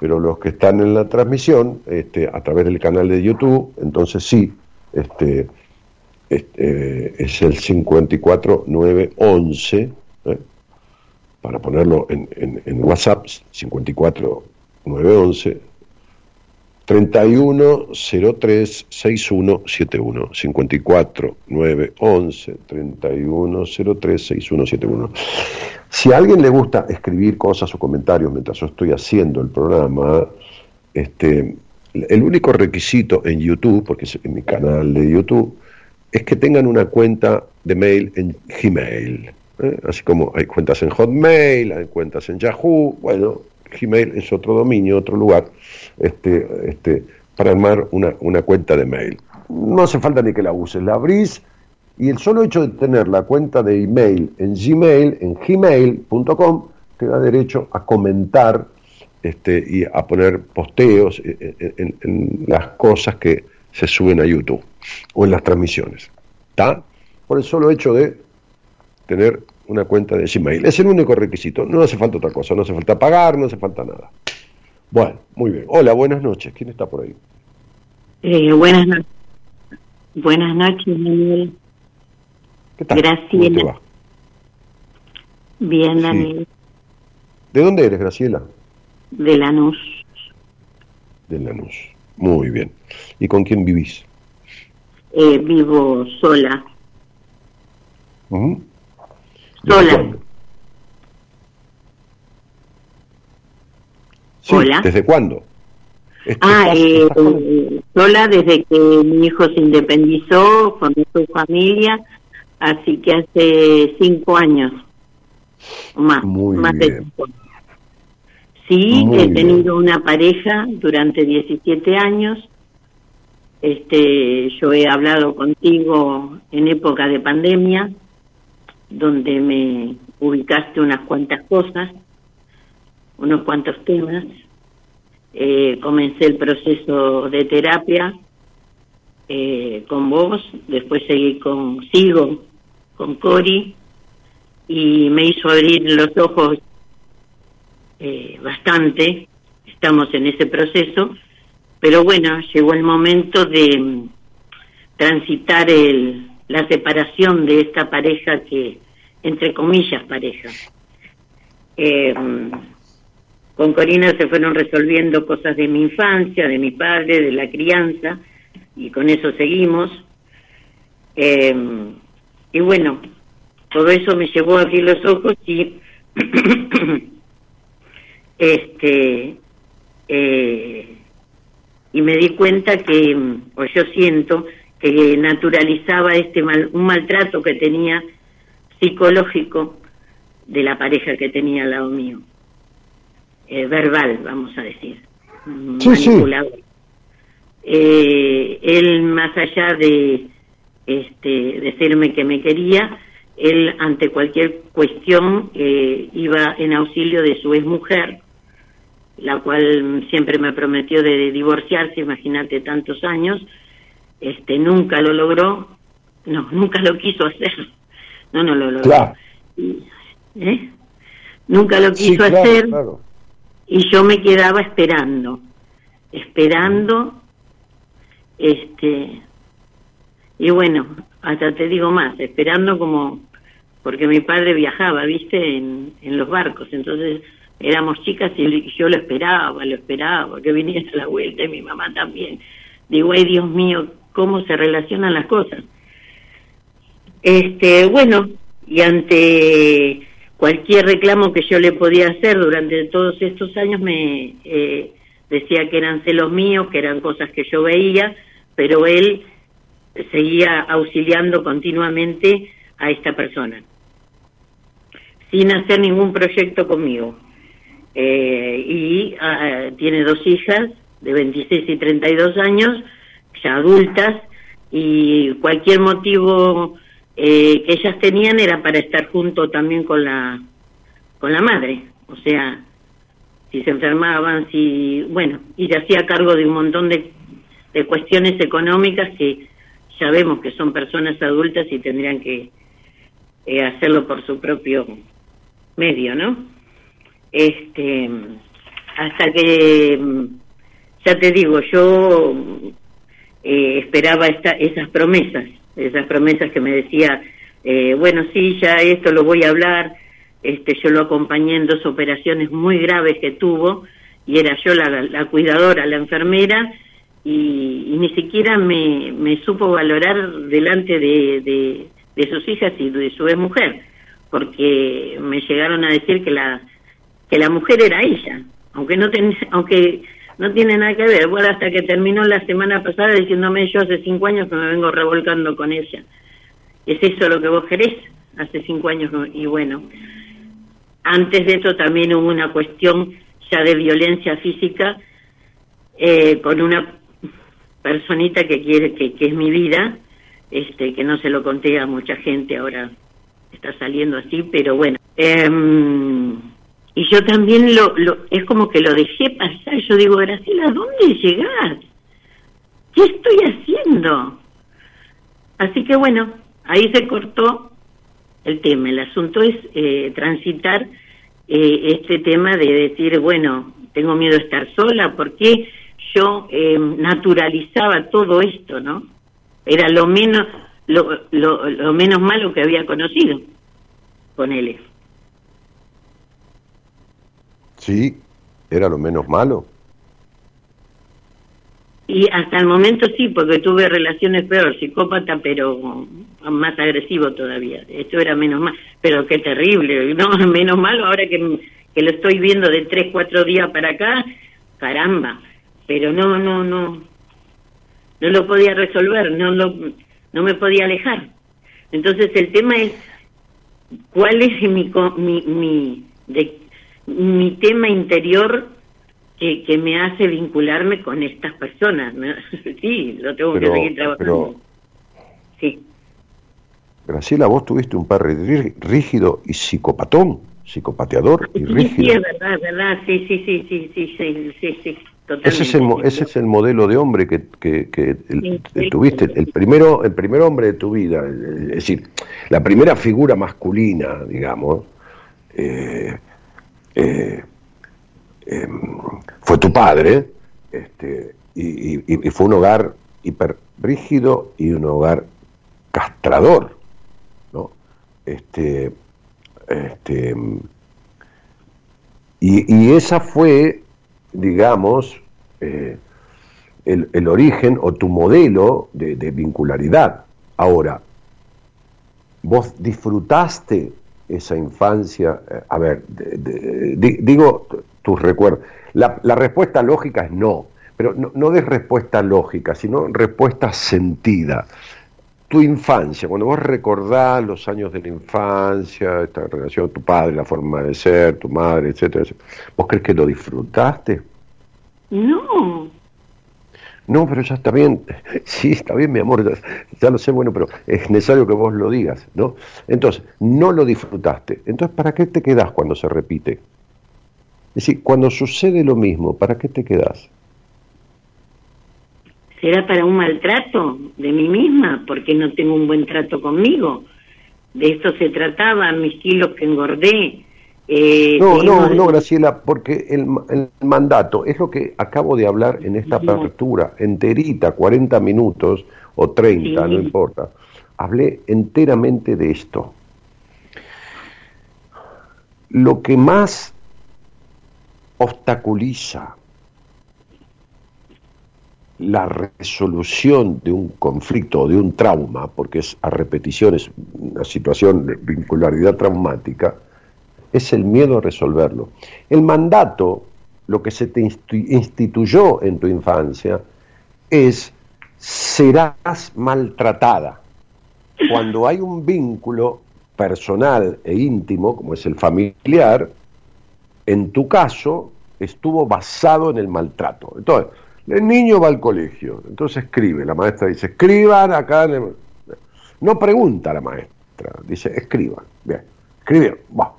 Pero los que están en la transmisión, este, a través del canal de YouTube, entonces sí, este, este, es el 54911, ¿eh? para ponerlo en, en, en WhatsApp, 54911 3103 6171 54 911 3103 6171 si a alguien le gusta escribir cosas o comentarios mientras yo estoy haciendo el programa este el único requisito en YouTube porque es en mi canal de YouTube es que tengan una cuenta de mail en Gmail. ¿eh? Así como hay cuentas en Hotmail, hay cuentas en Yahoo, bueno, Gmail es otro dominio, otro lugar, este, este, para armar una, una cuenta de mail. No hace falta ni que la uses, la abrís y el solo hecho de tener la cuenta de email en Gmail, en gmail.com, te da derecho a comentar este, y a poner posteos en, en las cosas que se suben a YouTube o en las transmisiones. ¿Está? Por el solo hecho de tener una cuenta de Gmail. Es el único requisito. No hace falta otra cosa. No hace falta pagar, no hace falta nada. Bueno, muy bien. Hola, buenas noches. ¿Quién está por ahí? Eh, buenas noches. Buenas noches, Daniel. ¿Qué tal? Graciela. Bien, Daniel. ¿De dónde eres, Graciela? De Lanús. De Lanús. Muy bien. ¿Y con quién vivís? Eh, vivo sola. Sola. Hola. ¿Desde cuándo? Ah, eh, sola desde que mi hijo se independizó, con su familia, así que hace cinco años más, más de cinco Sí, he tenido una pareja durante 17 años. Este, yo he hablado contigo en época de pandemia, donde me ubicaste unas cuantas cosas, unos cuantos temas. Eh, comencé el proceso de terapia eh, con vos, después seguí con, sigo con Cori y me hizo abrir los ojos eh, bastante, estamos en ese proceso, pero bueno, llegó el momento de mm, transitar el, la separación de esta pareja que, entre comillas, pareja. Eh, con Corina se fueron resolviendo cosas de mi infancia, de mi padre, de la crianza, y con eso seguimos. Eh, y bueno, todo eso me llevó a abrir los ojos y este eh, y me di cuenta que o yo siento que naturalizaba este mal, un maltrato que tenía psicológico de la pareja que tenía al lado mío. Eh, verbal vamos a decir. Manipulador eh, él más allá de este decirme que me quería él ante cualquier cuestión iba en auxilio de su ex mujer la cual siempre me prometió de divorciarse, imagínate tantos años, este nunca lo logró, no, nunca lo quiso hacer, no, no lo logró. ¿Eh? Nunca lo quiso hacer y yo me quedaba esperando, esperando, este, y bueno, hasta te digo más, esperando como, porque mi padre viajaba, viste, en, en los barcos, entonces éramos chicas y yo lo esperaba, lo esperaba, que viniera a la vuelta y mi mamá también. Digo, ay Dios mío, cómo se relacionan las cosas. Este, bueno, y ante cualquier reclamo que yo le podía hacer durante todos estos años me eh, decía que eran celos míos, que eran cosas que yo veía, pero él seguía auxiliando continuamente a esta persona, sin hacer ningún proyecto conmigo. Eh, y ah, tiene dos hijas de 26 y 32 años, ya adultas, y cualquier motivo eh, que ellas tenían era para estar junto también con la con la madre, o sea, si se enfermaban, si bueno, y se hacía cargo de un montón de, de cuestiones económicas que ya vemos que son personas adultas y tendrían que eh, hacerlo por su propio medio, ¿no? Este, hasta que, ya te digo, yo eh, esperaba esta, esas promesas, esas promesas que me decía, eh, bueno, sí, ya esto lo voy a hablar, este, yo lo acompañé en dos operaciones muy graves que tuvo, y era yo la, la cuidadora, la enfermera, y, ni siquiera me, me, supo valorar delante de, de, sus hijas y de su ex mujer, porque me llegaron a decir que la que la mujer era ella, aunque no ten, aunque no tiene nada que ver. Bueno, hasta que terminó la semana pasada diciéndome yo hace cinco años que me vengo revolcando con ella. ¿Es eso lo que vos querés? Hace cinco años y bueno, antes de eso también hubo una cuestión ya de violencia física eh, con una personita que quiere que, es mi vida, este, que no se lo conté a mucha gente, ahora está saliendo así, pero bueno. Em, y yo también lo, lo, es como que lo dejé pasar, yo digo, Graciela, ¿dónde llegás? ¿Qué estoy haciendo? Así que bueno, ahí se cortó el tema. El asunto es eh, transitar eh, este tema de decir, bueno, tengo miedo de estar sola, ¿por qué? yo eh, naturalizaba todo esto, ¿no? Era lo menos lo, lo, menos malo que había conocido con él. Sí, era lo menos malo. Y hasta el momento sí, porque tuve relaciones peor, psicópata, pero más agresivo todavía. Esto era menos mal, pero qué terrible, no, menos malo ahora que, que lo estoy viendo de tres, cuatro días para acá, caramba pero no, no, no, no lo podía resolver, no lo, no me podía alejar. Entonces el tema es cuál es mi mi mi, de, mi tema interior que, que me hace vincularme con estas personas. sí, lo tengo que seguir trabajando. Sí. Graciela, vos tuviste un padre rígido y psicopatón, psicopateador y rígido. Sí, es verdad, verdad, sí, sí, sí, sí, sí, sí, sí. sí. Ese es, el, ese es el modelo de hombre que, que, tuviste, el primero, el primer hombre de tu vida, es decir, la primera figura masculina, digamos, eh, eh, em, fue tu padre, este, y, fue un hogar hiper rígido y un hogar castrador, ¿no? Este, este, y, y esa fue digamos, eh, el, origen o tu modelo de, vincularidad. Ahora, vos disfrutaste esa infancia, eh, a ver, digo tus recuerdos, la, respuesta lógica es no, pero no, no des respuesta lógica, sino respuesta sentida tu infancia, cuando vos recordás los años de la infancia, esta relación tu padre, la forma de ser, tu madre, etcétera, ¿vos crees que lo disfrutaste? No. No, pero ya está bien. Sí, está bien, mi amor, ya, lo sé, bueno, pero es necesario que vos lo digas, ¿no? Entonces, no lo disfrutaste. Entonces, ¿para qué te quedás cuando se repite? Es decir, cuando sucede lo mismo, ¿para qué te quedas? ¿Será para un maltrato de mí misma? Porque no tengo un buen trato conmigo. De esto se trataba, mis kilos que engordé. Eh, no, no, no, Graciela, porque el, el, mandato es lo que acabo de hablar en esta apertura, enterita, 40 minutos o 30, no importa. Hablé enteramente de esto. Lo que más obstaculiza la resolución de un conflicto o de un trauma, porque es a repeticiones una situación de vincularidad traumática, es el miedo a resolverlo. El mandato, lo que se te instituyó en tu infancia, es serás maltratada. Cuando hay un vínculo personal e íntimo, como es el familiar, en tu caso estuvo basado en el maltrato. Entonces, el niño va al colegio, entonces escribe, la maestra dice, escriban acá, no pregunta la maestra, dice, escriban, bien, escribieron, va.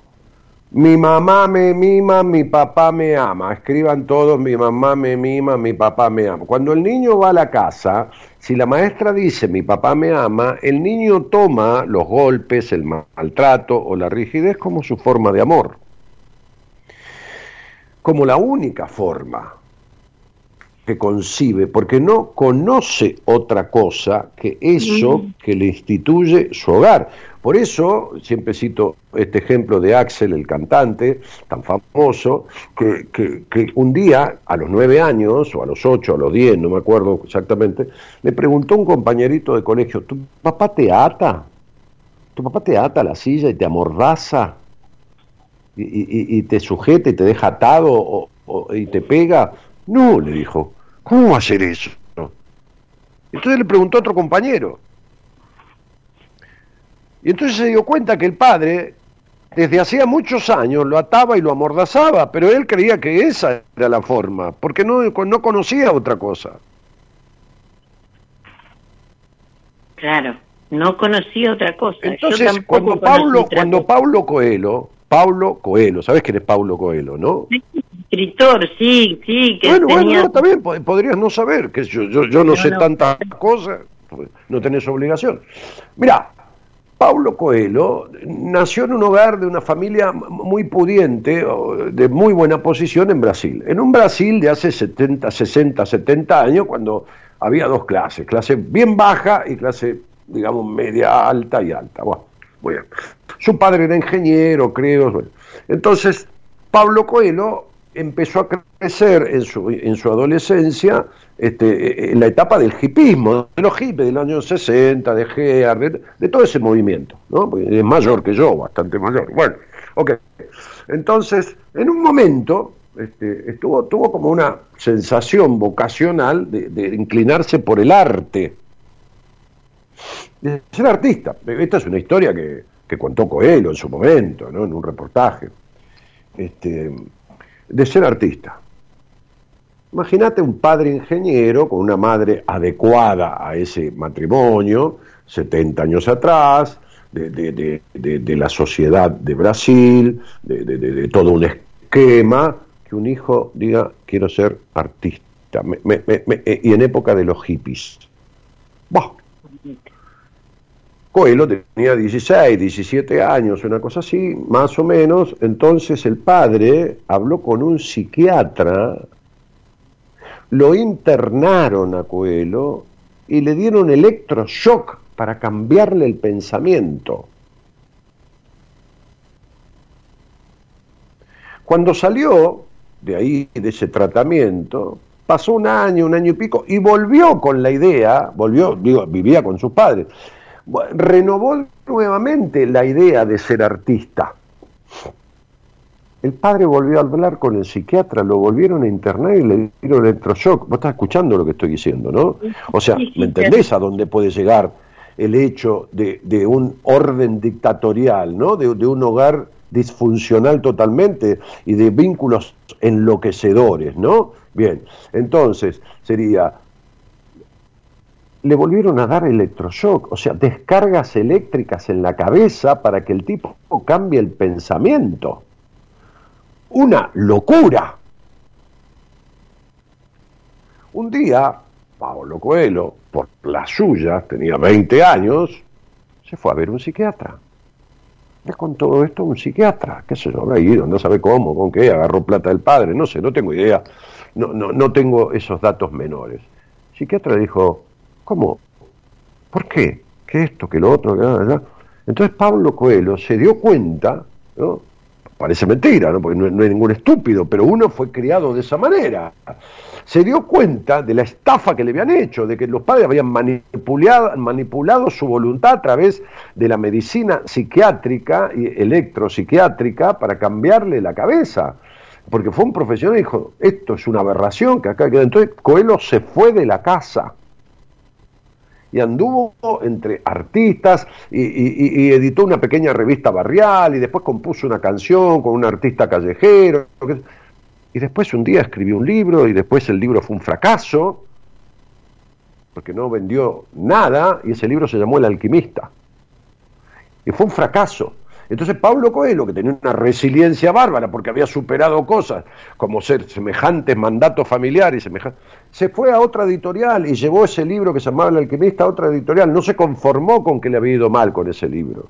Mi mamá me mima, mi papá me ama. Escriban todos, mi mamá me mima, mi papá me ama. Cuando el niño va a la casa, si la maestra dice mi papá me ama, el niño toma los golpes, el maltrato o la rigidez como su forma de amor como la única forma que concibe, porque no conoce otra cosa que eso que le instituye su hogar. Por eso, siempre cito este ejemplo de Axel, el cantante, tan famoso, que, un día, a los nueve años, o a los ocho, a los diez, no me acuerdo exactamente, le preguntó a un compañerito de colegio, ¿tu papá te ata? ¿Tu papá te ata a la silla y te amordaza? y, te sujeta y te deja atado y te pega. No, le dijo, ¿cómo hacer eso? Entonces le preguntó a otro compañero. Y entonces se dio cuenta que el padre, desde hacía muchos años, lo ataba y lo amordazaba, pero él creía que esa era la forma, porque no, no conocía otra cosa. Claro, no conocía otra cosa. Entonces, cuando Pablo, cuando Pablo Coelho Paulo Coelho. ¿Sabes quién es Paulo Coelho, no? escritor, sí, sí. Que bueno, bueno, también podrías no saber, que yo, yo, no, sé tantas cosas, pues, no tenés obligación. Mira, Paulo Coelho nació en un hogar de una familia muy pudiente, de muy buena posición en Brasil. En un Brasil de hace 70, 60, 70 años, cuando había dos clases, clase bien baja y clase, digamos, media alta y alta. Bueno, muy bien. Su padre era ingeniero, creo. Entonces, Pablo Coelho empezó a crecer en su, en su adolescencia este, en la etapa del hipismo, de los hippies del año 60, de Gear, de, todo ese movimiento, ¿no? es mayor que yo, bastante mayor. Bueno, ok. Entonces, en un momento, este, estuvo, tuvo como una sensación vocacional de, de, inclinarse por el arte, de ser artista. Esta es una historia que, que contó Coelho en su momento, ¿no? en un reportaje, este, de ser artista. Imagínate un padre ingeniero con una madre adecuada a ese matrimonio, 70 años atrás, de, la sociedad de Brasil, de, todo un esquema, que un hijo diga, quiero ser artista, y en época de los hippies. Bah, Coelho tenía 16, 17 años, una cosa así, más o menos. Entonces el padre habló con un psiquiatra, lo internaron a Coelho y le dieron electroshock para cambiarle el pensamiento. Cuando salió de ahí, de ese tratamiento, pasó un año, un año y pico, y volvió con la idea, volvió, digo, vivía con sus padres, renovó nuevamente la idea de ser artista. El padre volvió a hablar con el psiquiatra, lo volvieron a internar y le dieron electroshock. Vos estás escuchando lo que estoy diciendo, ¿no? O sea, ¿me entendés a dónde puede llegar el hecho de, un orden dictatorial, ¿no? De, de un hogar disfuncional totalmente y de vínculos enloquecedores, ¿no? Bien, entonces sería le volvieron a dar electroshock, o sea, descargas eléctricas en la cabeza para que el tipo cambie el pensamiento. una locura. Un día, Pablo Coelho, por la suya, tenía 20 años, se fue a ver un psiquiatra. Le contó esto a un psiquiatra, qué sé yo, habrá ido, no sabe cómo, con qué, agarró plata del padre, no sé, no tengo idea, no, no, no tengo esos datos menores. El psiquiatra dijo, ¿cómo? ¿Por qué? ¿Qué esto, qué lo otro? Qué Entonces Pablo Coelho se dio cuenta, ¿no? Parece mentira, ¿no? porque no, no, hay ningún estúpido, pero uno fue criado de esa manera. Se dio cuenta de la estafa que le habían hecho, de que los padres habían manipulado, manipulado su voluntad a través de la medicina psiquiátrica y electropsiquiátrica para cambiarle la cabeza. Porque fue un profesional y dijo, esto es una aberración que acá queda. Entonces Coelho se fue de la casa y anduvo entre artistas y, y, y, editó una pequeña revista barrial y después compuso una canción con un artista callejero. Y después un día escribió un libro y después el libro fue un fracaso porque no vendió nada y ese libro se llamó El alquimista. Y fue un fracaso. Entonces Pablo Coelho, que tenía una resiliencia bárbara porque había superado cosas como ser semejantes mandatos familiares, semejantes, se fue a otra editorial y llevó ese libro que se llamaba El alquimista a otra editorial. No se conformó con que le había ido mal con ese libro.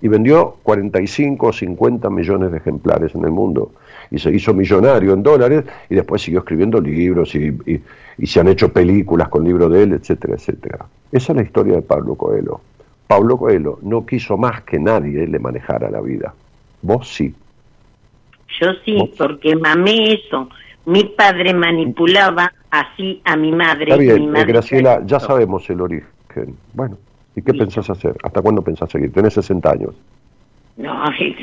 Y vendió 45 o 50 millones de ejemplares en el mundo. Y se hizo millonario en dólares y después siguió escribiendo libros y, y, y se han hecho películas con libros de él, etcétera, etcétera. Esa es la historia de Pablo Coelho. Pablo Coelho no quiso más que nadie le manejara la vida. Vos sí. Yo sí, ¿Vos? porque mamé eso. Mi padre manipulaba así a mi madre. Está bien, mi madre Graciela, ya sabemos el origen. Bueno, ¿y qué sí. pensás hacer? ¿Hasta cuándo pensás seguir? Tenés 60 años. No, sí.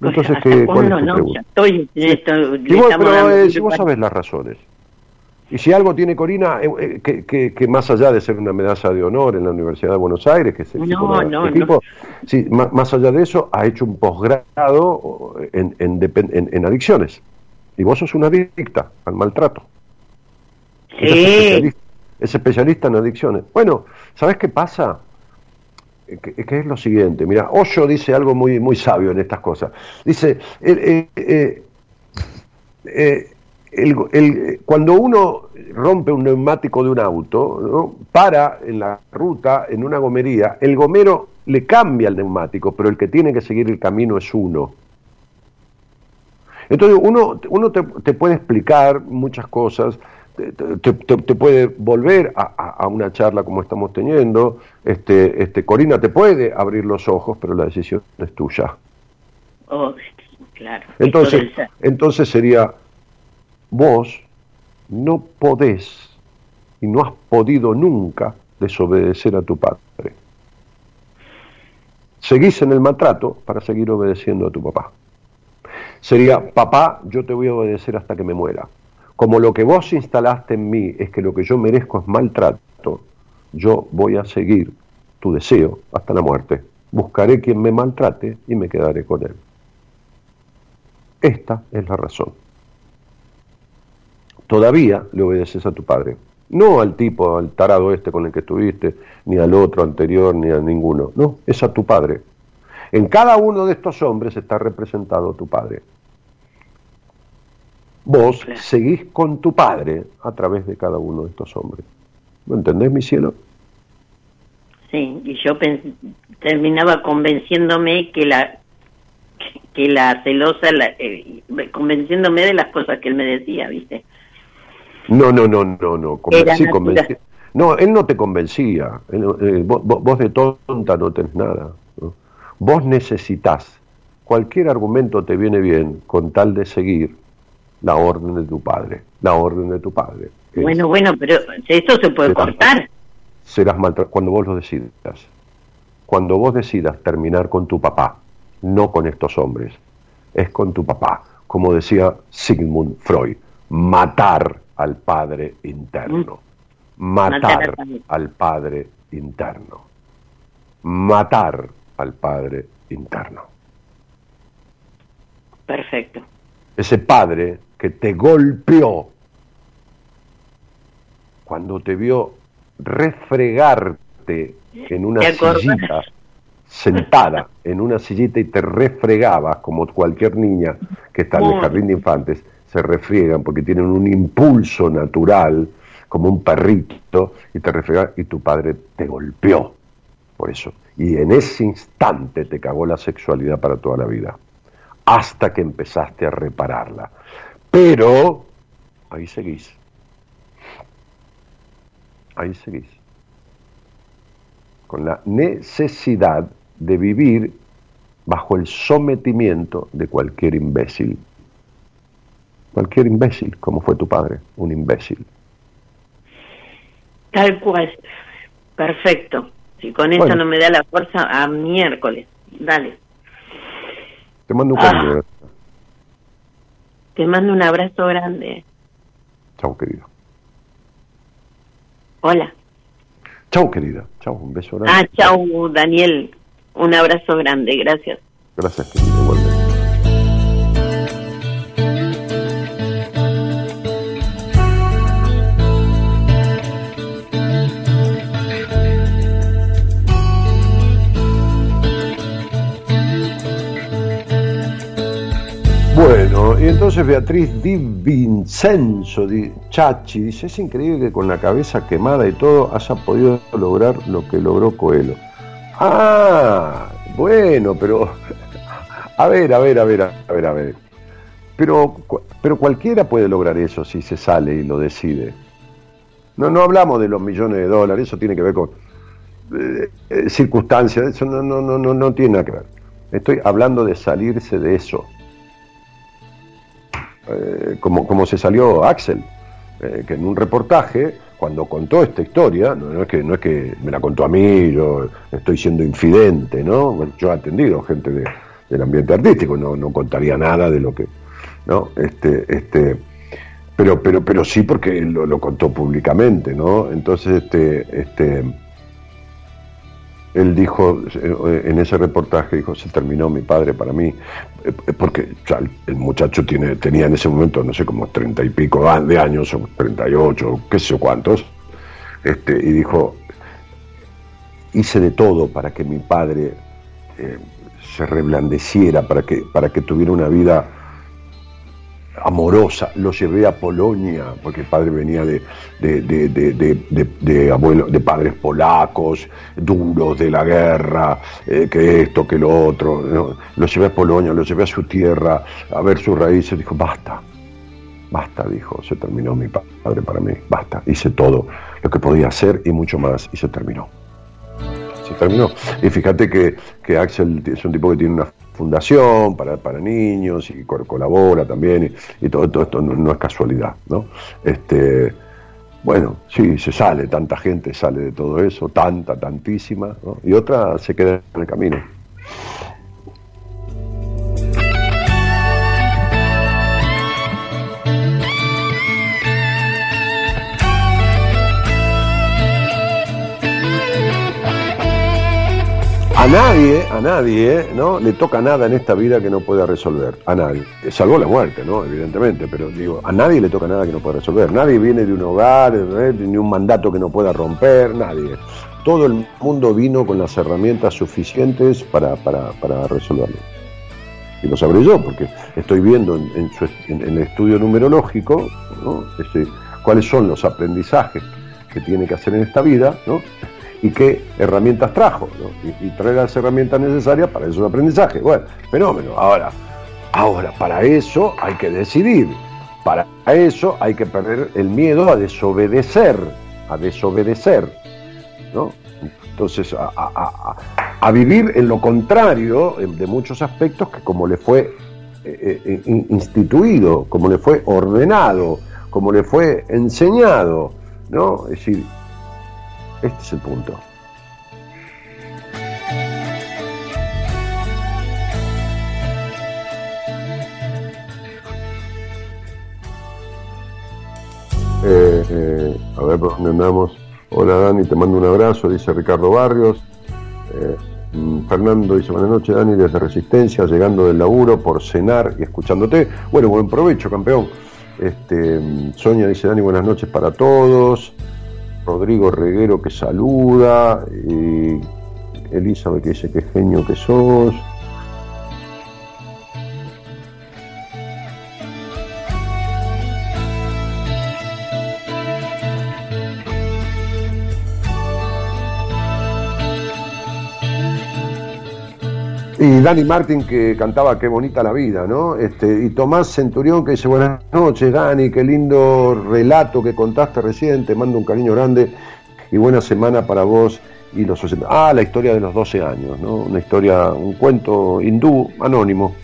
Entonces, ¿qué, ¿cuál es tu no, pregunta? Estoy, esto, si vos, pero eh, si vos sabés las razones. Y si algo tiene Corina, eh, eh, que, que, que, más allá de ser una medalla de honor en la Universidad de Buenos Aires, que es el no, no, equipo, no. Sí, más, más, allá de eso, ha hecho un posgrado en, en, en, en, adicciones. Y vos sos una adicta al maltrato. Sí. Es especialista, es especialista en adicciones. Bueno, ¿sabés qué pasa? Que, que, es lo siguiente, mira, Osho dice algo muy, muy sabio en estas cosas. Dice, eh, eh, eh, el, el, cuando uno rompe un neumático de un auto, ¿no? para en la ruta, en una gomería, el gomero le cambia el neumático, pero el que tiene que seguir el camino es uno. Entonces uno, uno te, te puede explicar muchas cosas, te, te, te puede volver a, a, a, una charla como estamos teniendo, este, este, Corina te puede abrir los ojos, pero la decisión es tuya. Oh, claro. Entonces, entonces sería vos no podés y no has podido nunca desobedecer a tu padre. Seguís en el maltrato para seguir obedeciendo a tu papá. Sería, papá, yo te voy a obedecer hasta que me muera. Como lo que vos instalaste en mí es que lo que yo merezco es maltrato, yo voy a seguir tu deseo hasta la muerte. Buscaré quien me maltrate y me quedaré con él. Esta es la razón todavía le obedeces a tu padre. No al tipo, al tarado este con el que estuviste, ni al otro anterior, ni a ninguno. No, es a tu padre. En cada uno de estos hombres está representado tu padre. Vos seguís con tu padre a través de cada uno de estos hombres. ¿Me entendés, mi cielo? Sí, y yo terminaba convenciéndome que la que la celosa, la, eh, convenciéndome de las cosas que él me decía, ¿viste? No, no, no, no, no. Convencí. No, él no te convencía. Él, eh, vos, vos, de tonta no tenés nada. ¿no? Vos necesitas, cualquier argumento te viene bien con tal de seguir la orden de tu padre. La orden de tu padre. Bueno, bueno, pero esto se puede serás, cortar. Serás maltratado cuando vos lo decidas. Cuando vos decidas terminar con tu papá, no con estos hombres, es con tu papá. Como decía Sigmund Freud, matar al padre interno. Matar al padre interno. Matar al padre interno. Perfecto. Ese padre que te golpeó cuando te vio refregarte en una sillita sentada en una sillita y te refregabas como cualquier niña que está en el jardín de infantes, se refriegan porque tienen un impulso natural, como un perrito, y te refregan y tu padre te golpeó por eso. Y en ese instante te cagó la sexualidad para toda la vida, hasta que empezaste a repararla. Pero ahí seguís. Ahí seguís. Con la necesidad de vivir bajo el sometimiento de cualquier imbécil. Cualquier imbécil, como fue tu padre, un imbécil. Tal cual. Perfecto. Si con eso no me da la fuerza, a miércoles. Dale. Te mando un ah. Te mando un abrazo grande. Chao, querido. Hola. Chao, querida. Chao, un beso grande. Ah, chao, Daniel. Un abrazo grande. Gracias. Gracias, querida. Igualmente. Y entonces Beatriz Di Vincenzo, Di Chachi, dice, es increíble que con la cabeza quemada y todo haya podido lograr lo que logró Coelho. Ah, bueno, pero... A ver, a ver, a ver, a ver, a ver. Pero, pero cualquiera puede lograr eso si se sale y lo decide. No, no hablamos de los millones de dólares, eso tiene que ver con eh, eh, circunstancias, eso no, no, no, no, no tiene nada que ver. Estoy hablando de salirse de eso. Eh, como, como se salió Axel, eh, que en un reportaje, cuando contó esta historia, no, es que, no es que me la contó a mí, yo estoy siendo infidente, ¿no? yo he atendido gente del ambiente artístico, no, no contaría nada de lo que, ¿no? Este, este, pero, pero, pero sí porque lo, lo contó públicamente, ¿no? Entonces, este, este, él dijo eh, en ese reportaje, dijo, se terminó mi padre para mí, eh, porque el muchacho tiene, tenía en ese momento, no sé, como treinta y pico de años, o treinta y ocho, qué sé yo cuántos, este, y dijo, hice de todo para que mi padre eh, se reblandeciera, para que, para que tuviera una vida amorosa, lo llevé a Polonia, porque el padre venía de, de, de, de padres polacos, duros de la guerra, eh, que esto, que lo otro. Lo llevé a Polonia, lo llevé a su tierra, a ver sus raíces. Dijo, basta, basta, dijo, se terminó mi padre para mí, basta. Hice todo lo que podía hacer y mucho más, y se terminó. Se terminó. Y fíjate que, que Axel es un tipo que tiene una fundación para, para niños y colabora también y, todo, todo, esto no, es casualidad, ¿no? Este, bueno, sí, se sale, tanta gente sale de todo eso, tanta, tantísima, y otra se queda en el camino. A nadie, a nadie, ¿no? Le toca nada en esta vida que no pueda resolver. A nadie. Salvo la muerte, ¿no? Evidentemente, pero digo, a nadie le toca nada que no pueda resolver. Nadie viene de un hogar, ¿eh? ni un mandato que no pueda romper, nadie. Todo el mundo vino con las herramientas suficientes para, para, para resolverlo. Y lo sabré yo, porque estoy viendo en, el estudio numerológico ¿no? Este, cuáles son los aprendizajes que tiene que hacer en esta vida, ¿no? Y qué herramientas trajo, y, traer las herramientas necesarias para esos aprendizajes. Bueno, fenómeno. Ahora, ahora, para eso hay que decidir. Para eso hay que perder el miedo a desobedecer, a desobedecer, ¿no? Entonces, a, vivir en lo contrario de muchos aspectos que como le fue eh, eh, instituido, como le fue ordenado, como le fue enseñado, ¿no? Es decir, este es el punto. Eh, eh, a ver por dónde andamos. Hola Dani, te mando un abrazo, dice Ricardo Barrios. Eh, mm, Fernando dice buenas noches Dani desde Resistencia, llegando del laburo por cenar y escuchándote. Bueno, buen provecho, campeón. Este, mm, Sonia dice Dani, buenas noches para todos. Rodrigo Reguero que saluda. Elizabeth que dice que genio que sos. Y Dani Martín que cantaba Qué bonita la vida, ¿no? Este, y Tomás Centurión que dice buenas noches, Dani, qué lindo relato que contaste recién, te mando un cariño grande y buena semana para vos y los Ah, la historia de los 12 años, ¿no? Una historia, un cuento hindú anónimo.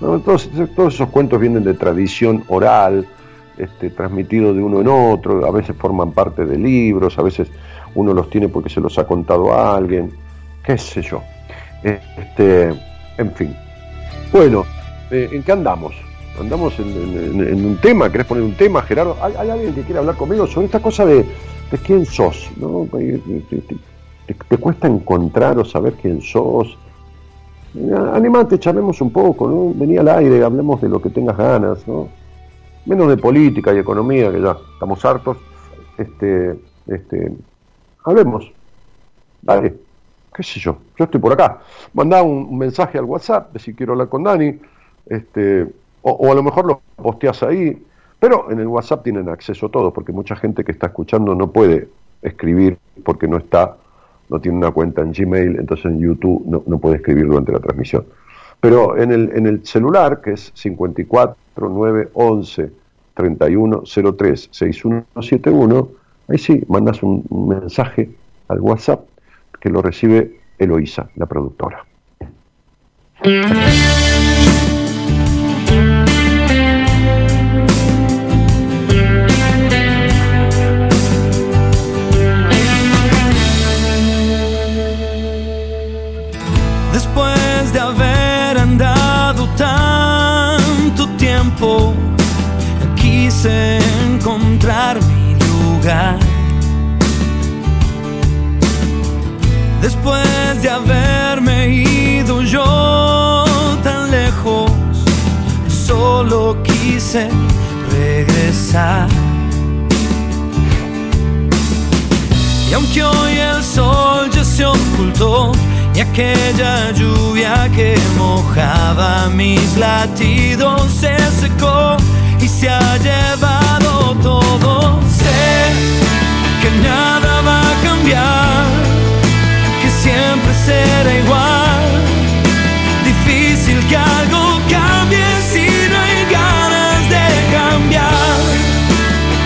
todos, esos cuentos vienen de tradición oral, este, transmitido de uno en otro, a veces forman parte de libros, a veces uno los tiene porque se los ha contado a alguien, qué sé yo. Este, en fin. Bueno, eh, ¿en qué andamos? Andamos en, un tema, ¿querés poner un tema, Gerardo? ¿Hay, alguien que quiere hablar conmigo sobre esta cosa de, quién sos? ¿no? Te, cuesta encontrar o saber quién sos? Animate, charlemos un poco, ¿no? Vení al aire, hablemos de lo que tengas ganas, ¿no? Menos de política y economía, que ya estamos hartos. Este, este, hablemos. Dale qué sé yo, yo estoy por acá. Mandá un, mensaje al WhatsApp de si quiero hablar con Dani, este, o, a lo mejor lo posteas ahí, pero en el WhatsApp tienen acceso a todo, porque mucha gente que está escuchando no puede escribir porque no está, no tiene una cuenta en Gmail, entonces en YouTube no, no puede escribir durante la transmisión. Pero en el, en el celular, que es 54 911 3103 6171, ahí sí, mandas un mensaje al WhatsApp que lo recibe Eloísa, la productora. Después de haber andado tanto tiempo, quise encontrar Después de haberme ido yo tan lejos, solo quise regresar. Y aunque hoy el sol ya se ocultó y aquella lluvia que mojaba mis latidos se secó y se ha llevado todo, sé que nada va a cambiar siempre será igual. Difícil que algo cambie si no hay ganas de cambiar.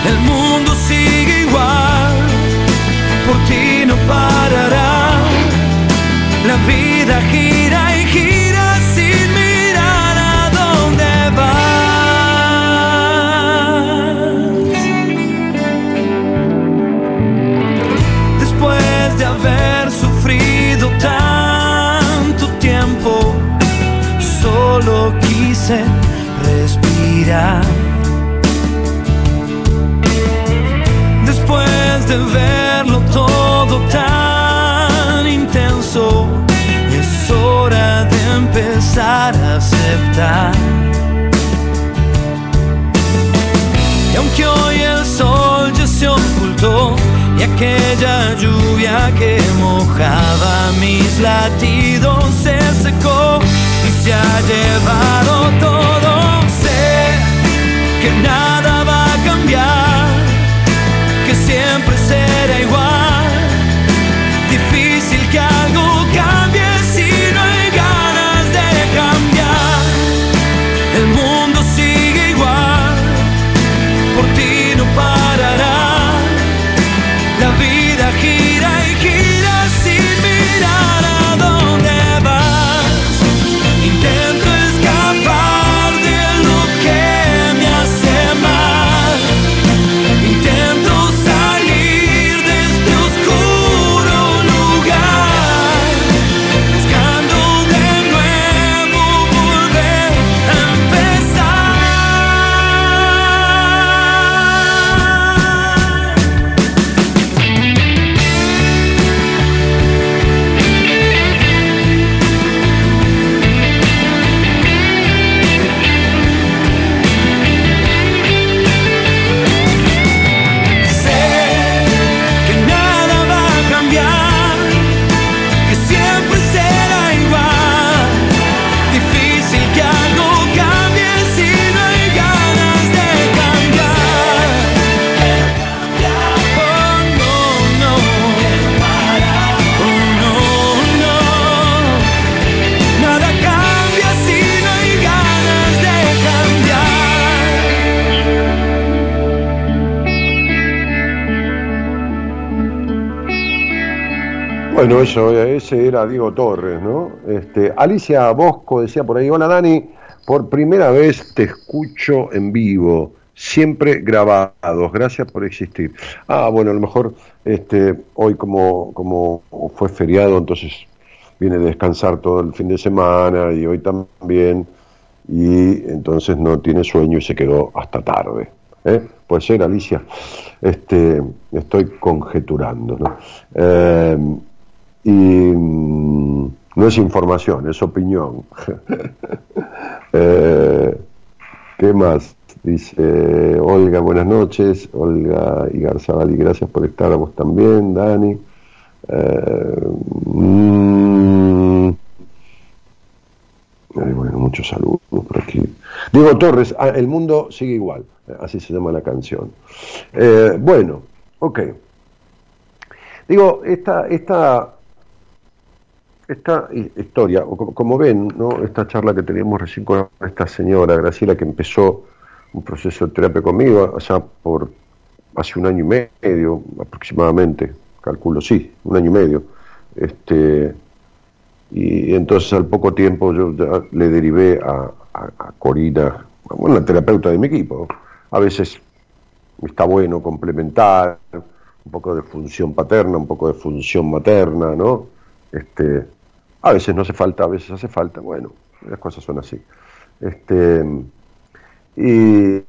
El mundo sigue igual, por ti no parará. La vida gira aquella lluvia que mojaba mis latidos se secó y se ha llevado todo. Sé que nada Bueno, eso, ese era Diego Torres, ¿no? Este, Alicia Bosco decía por ahí, hola Dani, por primera vez te escucho en vivo, siempre grabados, gracias por existir. Ah, bueno, a lo mejor este, hoy como, como fue feriado, entonces viene a descansar todo el fin de semana y hoy también, y entonces no tiene sueño y se quedó hasta tarde. ¿eh? Puede ser, Alicia, este, estoy conjeturando, ¿no? Eh, y mm, no es información, es opinión. Eh, ¿Qué más? Dice Olga, buenas noches. Olga y Garzabal, y gracias por estar a vos también, Dani. Eh, mm, bueno, muchos saludos por aquí. Diego Torres, ah, el mundo sigue igual, así se llama la canción. bueno, ok. Digo, esta, esta esta historia, como ven, ¿no? esta charla que teníamos recién con esta señora Graciela que empezó un proceso de terapia conmigo allá por hace un año y medio aproximadamente, calculo, sí, un año y medio. Este, y entonces al poco tiempo yo le derivé a, Corina, bueno, la terapeuta de mi equipo. A veces está bueno complementar un poco de función paterna, un poco de función materna, ¿no? Este, a veces no hace falta, a veces hace falta, bueno, las cosas son así. Este, y,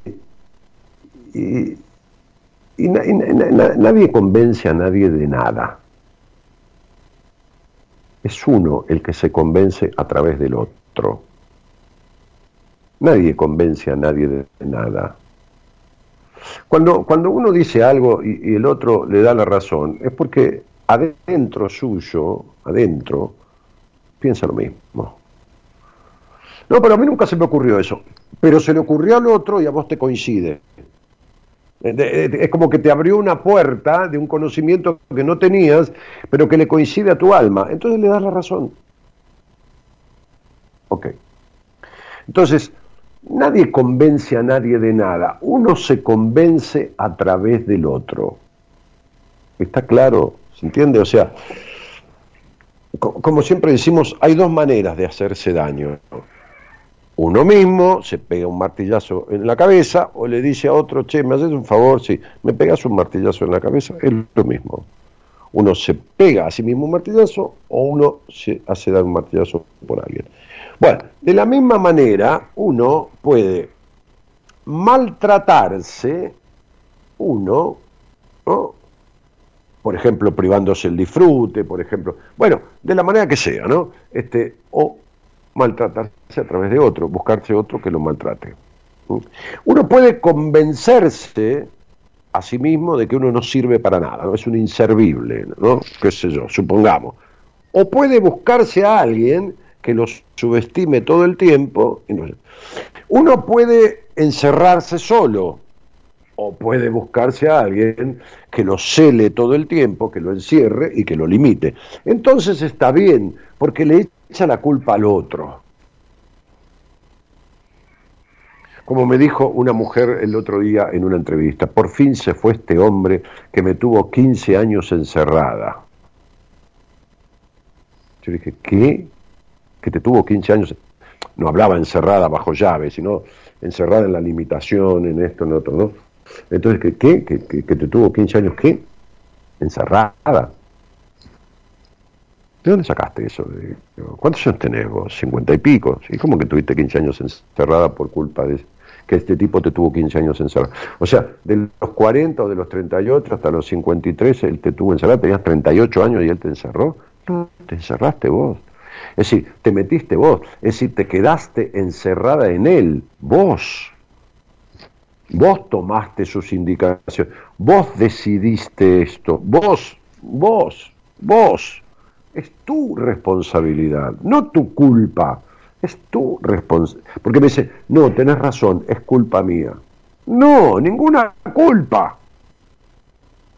nadie convence a nadie de nada. Es uno el que se convence a través del otro. Nadie convence a nadie de nada. Cuando, cuando uno dice algo y el otro le da la razón, es porque adentro suyo, adentro, piensa lo mismo. No, pero a mí nunca se me ocurrió eso. Pero se le ocurrió al otro y a vos te coincide. Es como que te abrió una puerta de un conocimiento que no tenías, pero que le coincide a tu alma. Entonces le das la razón. Ok. Entonces, nadie convence a nadie de nada. Uno se convence a través del otro. ¿Está claro? ¿Se entiende? O sea, como siempre decimos, hay dos maneras de hacerse daño. Uno mismo se pega un martillazo en la cabeza o le dice a otro, che, me haces un favor, si me pegas un martillazo en la cabeza, es lo mismo. Uno se pega a sí mismo un martillazo o uno se hace dar un martillazo por alguien. Bueno, de la misma manera, uno puede maltratarse, uno, ¿no? Por ejemplo, privándose el disfrute, por ejemplo, bueno, de la manera que sea, ¿no? Este, o maltratarse a través de otro, buscarse otro que lo maltrate. Uno puede convencerse a sí mismo de que uno no sirve para nada, ¿no? Es un inservible, ¿no? Qué sé yo, supongamos. O puede buscarse a alguien que lo subestime todo el tiempo. Uno puede encerrarse solo, o puede buscarse a alguien que lo cele todo el tiempo, que lo encierre y que lo limite. Entonces está bien, porque le echa la culpa al otro. Como me dijo una mujer el otro día en una entrevista, por fin se fue este hombre que me tuvo 15 años encerrada. Yo dije, ¿qué? ¿Que te tuvo 15 años? No hablaba encerrada bajo llave, sino encerrada en la limitación, en esto, en otro, ¿no? Entonces, ¿qué? ¿Qué? ¿Que, que, te tuvo 15 años qué? Encerrada. ¿De dónde sacaste eso? ¿Cuántos años tenés vos? 50 y pico. ¿Y cómo que tuviste 15 años encerrada por culpa de que este tipo te tuvo 15 años encerrada? O sea, de los 40 o de los 38 hasta los 53 él te tuvo encerrada, tenías 38 años y él te encerró. No, te encerraste vos. Es decir, te metiste vos. Es decir, te quedaste encerrada en él, vos. Vos tomaste sus indicaciones, vos decidiste esto, vos, vos, vos. Es tu responsabilidad, no tu culpa, es tu responsabilidad. Porque me dice, no, tenés razón, es culpa mía. No, ninguna culpa.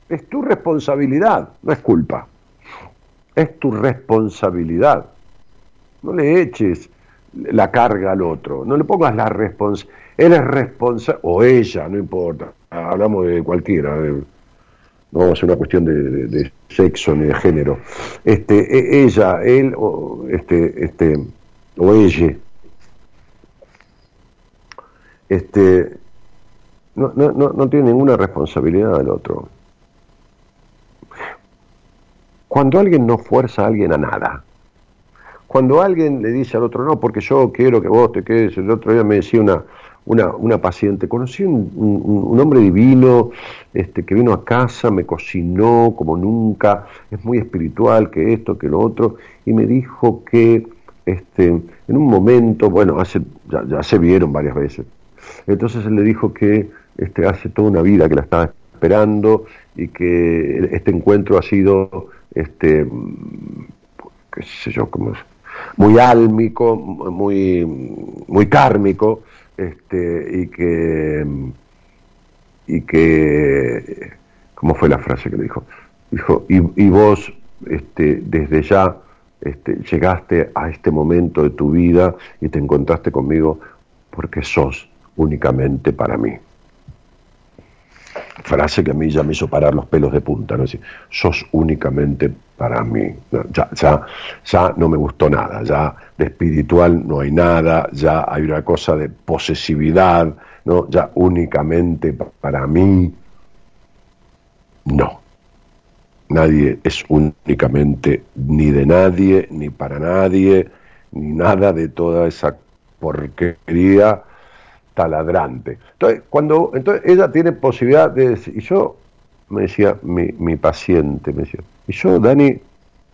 Es tu responsabilidad, no es culpa. Es tu responsabilidad. No le eches la carga al otro, no le pongas la responsabilidad él es responsable, o ella, no importa, hablamos de cualquiera, no vamos a una cuestión de, sexo ni de género. Este, e, ella, él, o, este, este, o ella, este, no, no, no, no tiene ninguna responsabilidad del otro. Cuando alguien no fuerza a alguien a nada, cuando alguien le dice al otro, no, porque yo quiero que vos te quedes, el otro día me decía una, una, una paciente, conocí un, un, hombre divino este, que vino a casa, me cocinó como nunca, es muy espiritual, que esto, que lo otro, y me dijo que este, en un momento, bueno, hace, ya, ya se vieron varias veces, entonces él le dijo que este, hace toda una vida que la estaba esperando y que este encuentro ha sido, este, qué sé yo, como muy álmico, muy, muy kármico, este, y que, y que, ¿cómo fue la frase que le dijo? Dijo, y, y vos, este, desde ya, este, llegaste a este momento de tu vida y te encontraste conmigo porque sos únicamente para mí frase que a mí ya me hizo parar los pelos de punta, ¿no? decir, sos únicamente para mí. ya, ya, ya no me gustó nada, ya de espiritual no hay nada, ya hay una cosa de posesividad, ¿no? Ya únicamente para mí, no. Nadie es únicamente ni de nadie, ni para nadie, ni nada de toda esa porquería taladrante. Entonces, cuando entonces ella tiene posibilidad de decir, y yo me decía mi, mi paciente, me decía, y yo, Dani,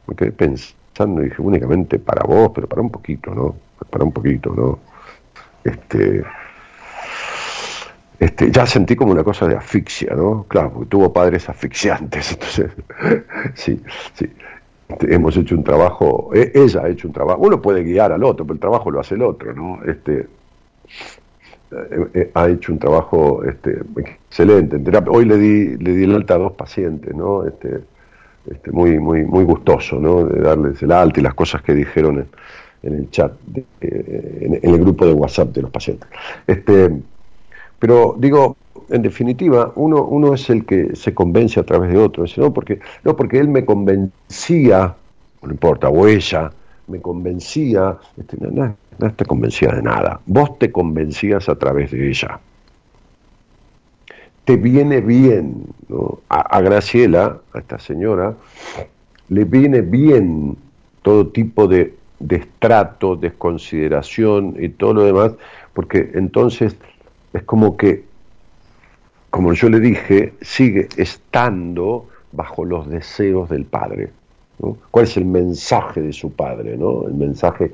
me quedé pensando dije, únicamente para vos, pero para un poquito, ¿no? Para un poquito, ¿no? Este, este, ya sentí como una cosa de asfixia, ¿no? Claro, porque tuvo padres asfixiantes, entonces, sí, sí. Este, hemos hecho un trabajo, e, ella ha hecho un trabajo, uno puede guiar al otro, pero el trabajo lo hace el otro, ¿no? Este, eh, eh, ha hecho un trabajo este, excelente. Hoy le di, le di el alta a dos pacientes, ¿no? Este, este, muy, muy, muy gustoso, ¿no? De darles el alta y las cosas que dijeron en, el chat, eh, en, el grupo de WhatsApp de los pacientes. Este, pero digo, en definitiva, uno, uno es el que se convence a través de otro, ¿no? Porque, no, porque él me convencía, no importa, o ella, me convencía, este, no, te convencía de nada, vos te convencías a través de ella. Te viene bien, a, Graciela, a esta señora, le viene bien todo tipo de, de desconsideración y todo lo demás, porque entonces es como que, como yo le dije, sigue estando bajo los deseos del Padre. ¿Cuál es el mensaje de su padre? ¿no? El mensaje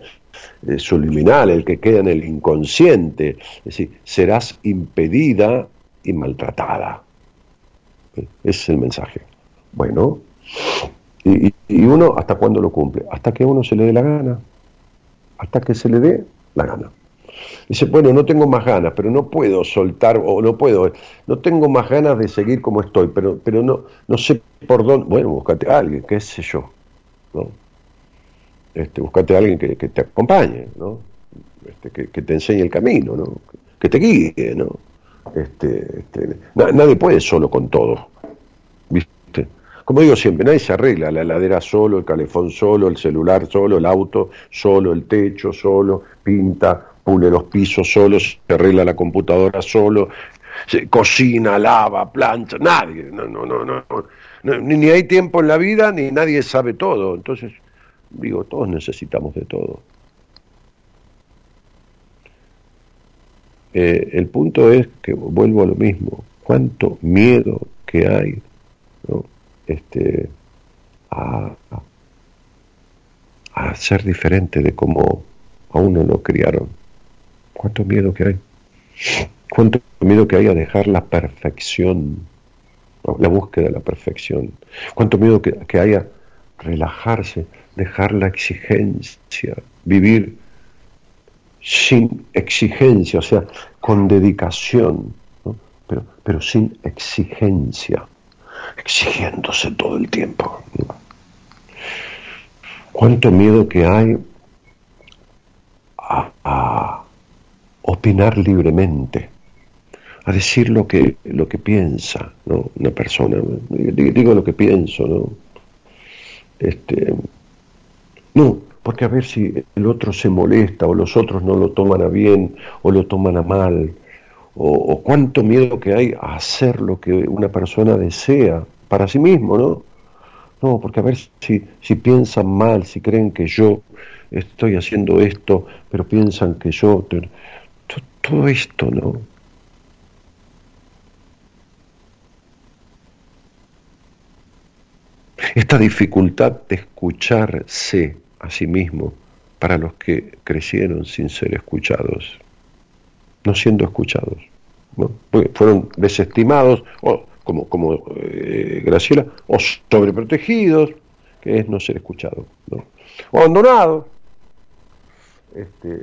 eh, subliminal, el que queda en el inconsciente. Es decir, serás impedida y maltratada. Ese es el mensaje. Bueno, y, uno, ¿hasta cuándo lo cumple? Hasta que uno se le dé la gana. Hasta que se le dé la gana. Dice, bueno, no tengo más ganas, pero no puedo soltar, o no puedo, no tengo más ganas de seguir como estoy, pero, pero no, no sé por dónde. Bueno, búscate a alguien, qué sé yo. ¿no? Este, búscate a alguien que, te acompañe, ¿no? Este, que, te enseñe el camino, ¿no? que te guíe. ¿no? Este, este nadie puede solo con todo. ¿viste? Como digo siempre, nadie se arregla, la heladera solo, el calefón solo, el celular solo, el auto solo, el techo solo, pinta, pule los pisos solos, se arregla la computadora solo, cocina, lava, plancha, nadie, no, no, no, no, ni hay tiempo en la vida, ni nadie sabe todo, entonces, digo, todos necesitamos de todo. Eh, el punto es que vuelvo a lo mismo, cuánto miedo que hay ¿no? este, a, a ser diferente de como a uno lo criaron. Cuánto miedo que hay. Cuánto miedo que hay a dejar la perfección, la búsqueda de la perfección. Cuánto miedo que, que hay a relajarse, dejar la exigencia, vivir sin exigencia, o sea, con dedicación, pero, pero sin exigencia, exigiéndose todo el tiempo. Cuánto miedo que hay a, opinar libremente, a decir lo que, lo que piensa, ¿no? Una persona, digo lo que pienso. Este, no, porque a ver si el otro se molesta o los otros no lo toman a bien o lo toman a mal, o, cuánto miedo que hay a hacer lo que una persona desea para sí mismo, ¿no? No, porque a ver si, si piensan mal, si creen que yo estoy haciendo esto, pero piensan que yo... Todo esto, ¿no? Esta dificultad de escucharse a sí mismo para los que crecieron sin ser escuchados, no siendo escuchados, ¿no? fueron desestimados, o como, como eh, Graciela, o sobreprotegidos, que es no ser escuchado, ¿no? o abandonados. Este,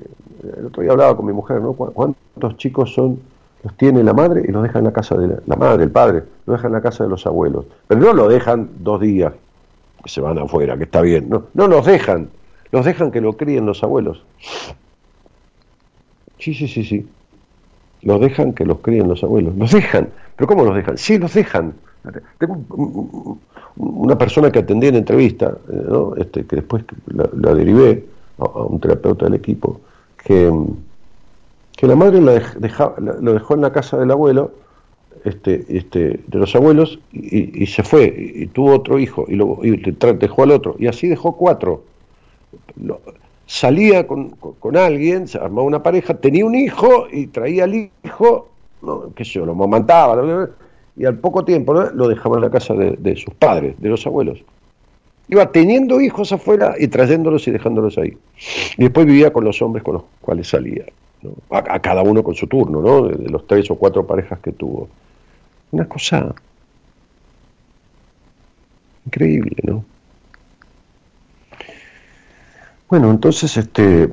el otro día hablaba con mi mujer, ¿no? ¿Cuántos chicos son los tiene la madre y los deja en la casa de la, madre, el padre, los deja en la casa de los abuelos. Pero no lo dejan dos días, que se van afuera, que está bien. No, no los dejan, los dejan que lo críen los abuelos. Sí, sí, sí, sí. Los dejan que los críen los abuelos. Los dejan. ¿Pero cómo los dejan? Sí, los dejan. Tengo una persona que atendí en entrevista, eh, ¿no? este, que después la, derivé a, un terapeuta del equipo, que que la madre lo, dejó en la casa del abuelo, este, este, de los abuelos, y, se fue, y, tuvo otro hijo, y, luego dejó al otro, y así dejó cuatro. salía con, alguien, se armaba una pareja, tenía un hijo y traía al hijo, no, qué sé lo mamantaba, y al poco tiempo lo dejaba en la casa de, de sus padres, de los abuelos. Iba teniendo hijos afuera y trayéndolos y dejándolos ahí. Y después vivía con los hombres con los cuales salía a, cada uno con su turno, ¿no? De, los tres o cuatro parejas que tuvo. Una cosa increíble, ¿no? Bueno, entonces, este,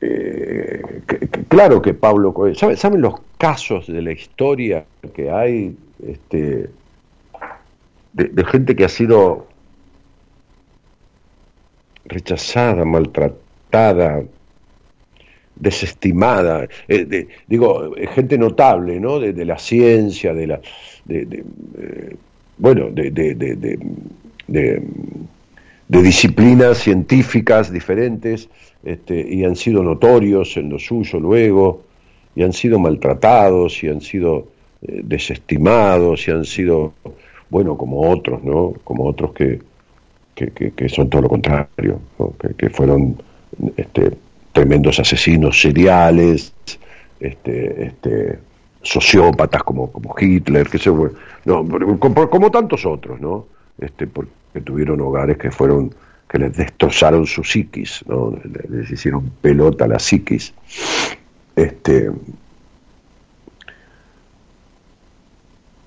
eh, claro que Pablo ¿saben, los casos de la historia que hay este, de gente que ha sido rechazada, maltratada, desestimada, eh, digo, eh, gente notable, ¿no? De, la ciencia, de la, de, eh, bueno, de, de, disciplinas científicas diferentes, este, y han sido notorios en lo suyo luego, y han sido maltratados, y han sido desestimados, y han sido, bueno, como otros, ¿no? Como otros que, que, son todo lo contrario, que, fueron este, tremendos asesinos seriales, este, este, sociópatas como, como Hitler, que se, no, como, tantos otros, ¿no? Este, porque tuvieron hogares que fueron que les destrozaron su psiquis, ¿no? les hicieron pelota a la psiquis. Este,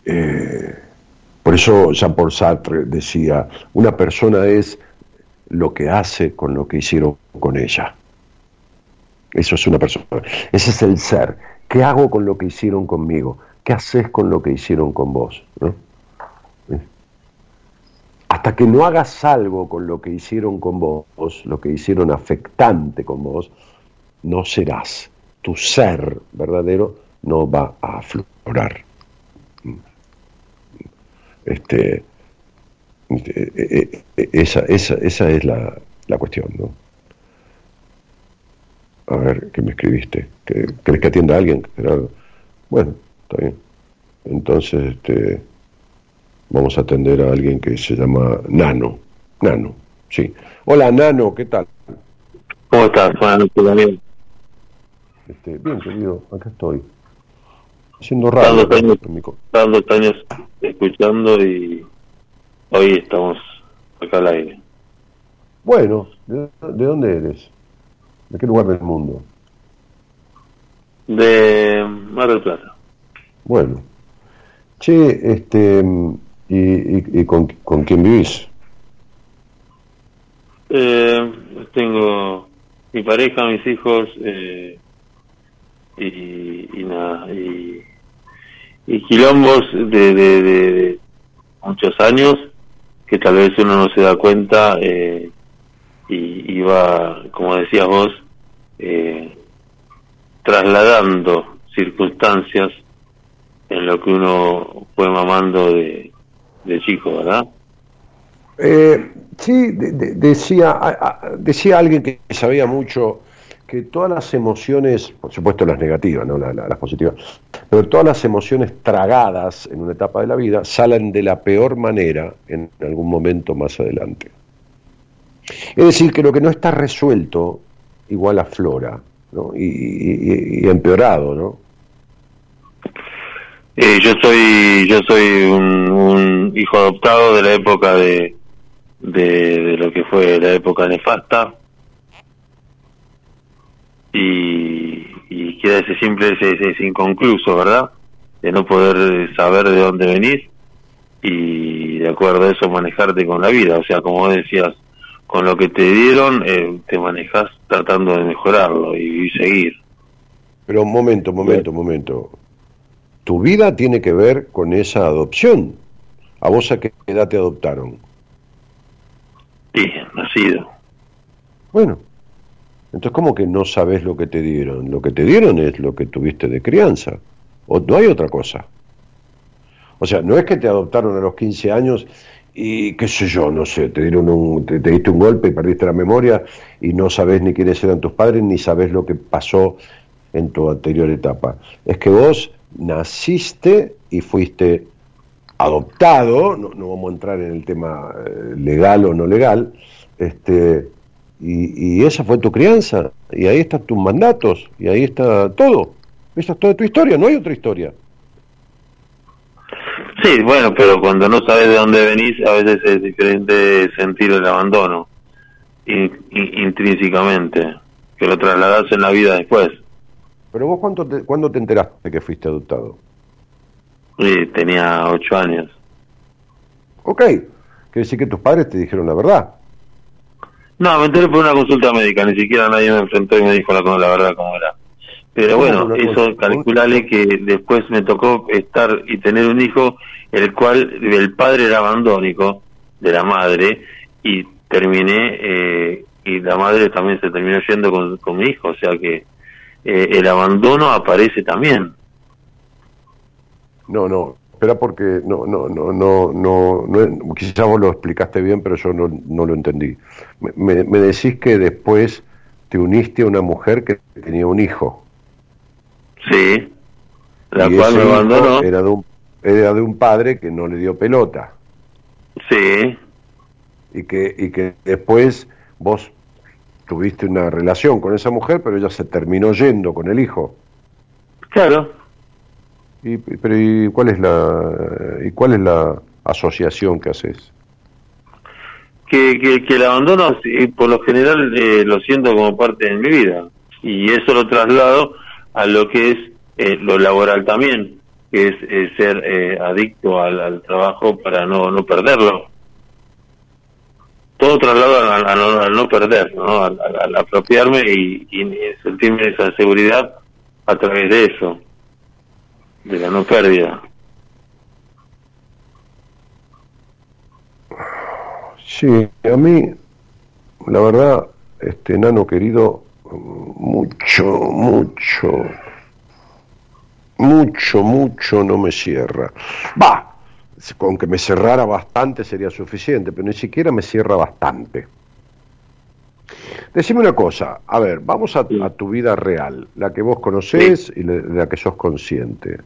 eh, por eso Jean-Paul Sartre decía, una persona es lo que hace con lo que hicieron con ella. Eso es una persona. Ese es el ser. ¿Qué hago con lo que hicieron conmigo? ¿Qué haces con lo que hicieron con vos? Hasta que no hagas algo con lo que hicieron con vos, lo que hicieron afectante con vos, no serás. Tu ser verdadero no va a aflorar. Este, este e, e, e, esa, esa, esa es la, la cuestión, ¿no? A ver, ¿qué me escribiste? ¿Crees que atienda a alguien? Bueno, está bien. Entonces, este, vamos a atender a alguien que se llama Nano. Nano, sí. Hola, Nano, ¿qué tal? ¿Cómo estás? Buenas noches, Daniel. Este, bien, querido, acá estoy. Haciendo radio. Dando años, años escuchando y hoy estamos acá al aire. Bueno, ¿de, de dónde eres? ¿De qué lugar del mundo? De Mar del Plata. Bueno. Che, este, ¿y, y, con, con, quién vivís? Eh, tengo mi pareja, mis hijos, eh, y, y, nada, y, y quilombos de, de, de, muchos años que tal vez uno no se da cuenta eh, y iba, como decías vos, eh, trasladando circunstancias en lo que uno fue mamando de, de chico, ¿verdad? Eh, sí, decía, decía alguien que sabía mucho que todas las emociones, por supuesto las negativas, ¿no? las positivas, pero todas las emociones tragadas en una etapa de la vida salen de la peor manera en algún momento más adelante. Es decir, que lo que no está resuelto igual aflora ¿no? y, empeorado, ¿no? Eh, yo soy yo soy un, hijo adoptado de la época de, de, lo que fue la época nefasta y, y queda ese simple ese, inconcluso verdad de no poder saber de dónde venís y de acuerdo a eso manejarte con la vida o sea como decías con lo que te dieron eh, te manejas tratando de mejorarlo y, seguir pero un momento momento momento tu vida tiene que ver con esa adopción a vos a qué edad te adoptaron sí nacido bueno entonces, ¿cómo que no sabes lo que te dieron? Lo que te dieron es lo que tuviste de crianza. O no hay otra cosa. O sea, no es que te adoptaron a los 15 años y qué sé yo, no sé, te dieron un, te, diste un golpe y perdiste la memoria y no sabes ni quiénes eran tus padres ni sabes lo que pasó en tu anterior etapa. Es que vos naciste y fuiste adoptado, no, no vamos a entrar en el tema eh, legal o no legal, este, y, esa fue tu crianza, y ahí están tus mandatos, y ahí está todo. Esa es toda tu historia, no hay otra historia. Sí, bueno, pero cuando no sabes de dónde venís, a veces es diferente sentir el abandono intrínsecamente, que lo trasladas en la vida después. Pero vos, cuánto te, ¿cuándo te enteraste que fuiste adoptado? Sí, tenía ocho años. Ok, quiere decir que tus padres te dijeron la verdad. No, me enteré por una consulta médica, ni siquiera nadie me enfrentó y me dijo la, la verdad cómo era. Pero bueno, eso calculale que después me tocó estar y tener un hijo, el cual el padre era abandónico de la madre y terminé, eh, y la madre también se terminó yendo con, mi hijo, o sea que eh, el abandono aparece también. No, no, Espera porque no, no, no, no, no, no, quizás vos lo explicaste bien, pero yo no, no lo entendí. Me, me, decís que después te uniste a una mujer que tenía un hijo. Sí, la cual me abandonó. Era de, un, era de un padre que no le dio pelota. Sí. Y que, y que después vos tuviste una relación con esa mujer, pero ella se terminó yendo con el hijo. Claro. Y, pero ¿y cuál es la y cuál es la asociación que haces? Que, que, el abandono, por lo general, eh, lo siento como parte de mi vida. Y eso lo traslado a lo que es eh, lo laboral también, que es eh, ser adicto al, trabajo para no, no perderlo. Todo traslado al, no, perder, ¿no? Al, apropiarme y, y sentirme esa seguridad a través de eso de la no pérdida. Sí, a mí, la verdad, este enano querido, mucho, mucho, mucho, mucho no me cierra. Va, con que me cerrara bastante sería suficiente, pero ni siquiera me cierra bastante. Decime una cosa, a ver, vamos a, tu vida real, la que vos conocés y de la que sos consciente.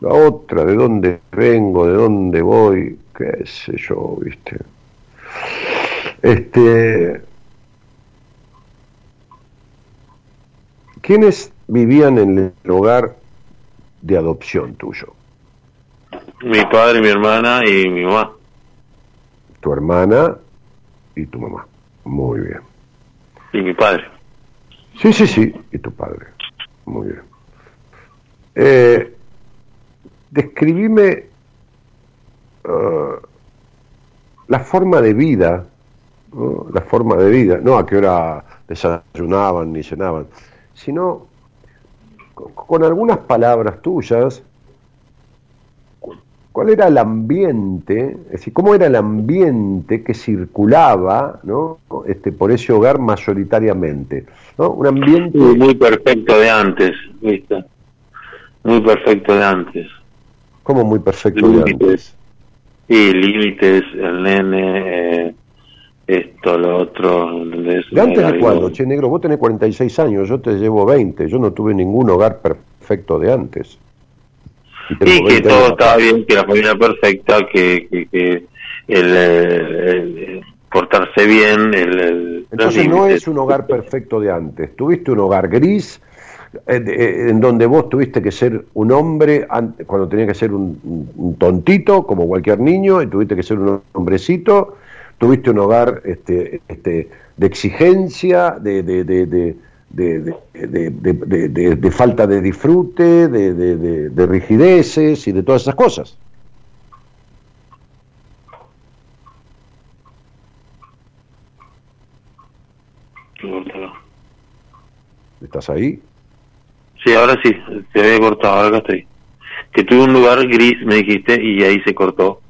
La otra, de dónde vengo, de dónde voy, qué sé yo, viste. Este. ¿Quiénes vivían en el hogar de adopción tuyo? Mi padre, mi hermana y mi mamá. Tu hermana y tu mamá. Muy bien. Y mi padre. Sí, sí, sí, y tu padre. Muy bien. Eh, describime uh, la forma de vida, la forma de vida, no a qué hora desayunaban ni cenaban, sino con, algunas palabras tuyas, cuál era el ambiente, es decir, cómo era el ambiente que circulaba ¿no? este, por ese hogar mayoritariamente. ¿no? Un ambiente... Muy perfecto de antes, ¿viste? muy perfecto de antes. ¿Cómo muy perfecto de antes? Y límites, el nene, eh, esto, lo otro. ¿De antes de cuándo? Che, negro, vos tenés 46 años, yo te llevo 20, yo no tuve ningún hogar perfecto de antes. Y, que todo estaba bien, que la familia perfecta, que, que, el, portarse bien, el... Entonces no es un hogar perfecto de antes, tuviste un hogar gris, eh, eh, en donde vos tuviste que ser un hombre cuando tenía que ser un, tontito, como cualquier niño, y tuviste que ser un hombrecito, tuviste un hogar este, este, de exigencia, de, de, de, de, falta de disfrute, de, rigideces y de todas esas cosas. ¿Estás ahí? Sí, ahora sí, se había cortado, ahora estoy. Que tuve un lugar gris, me dijiste, y ahí se cortó.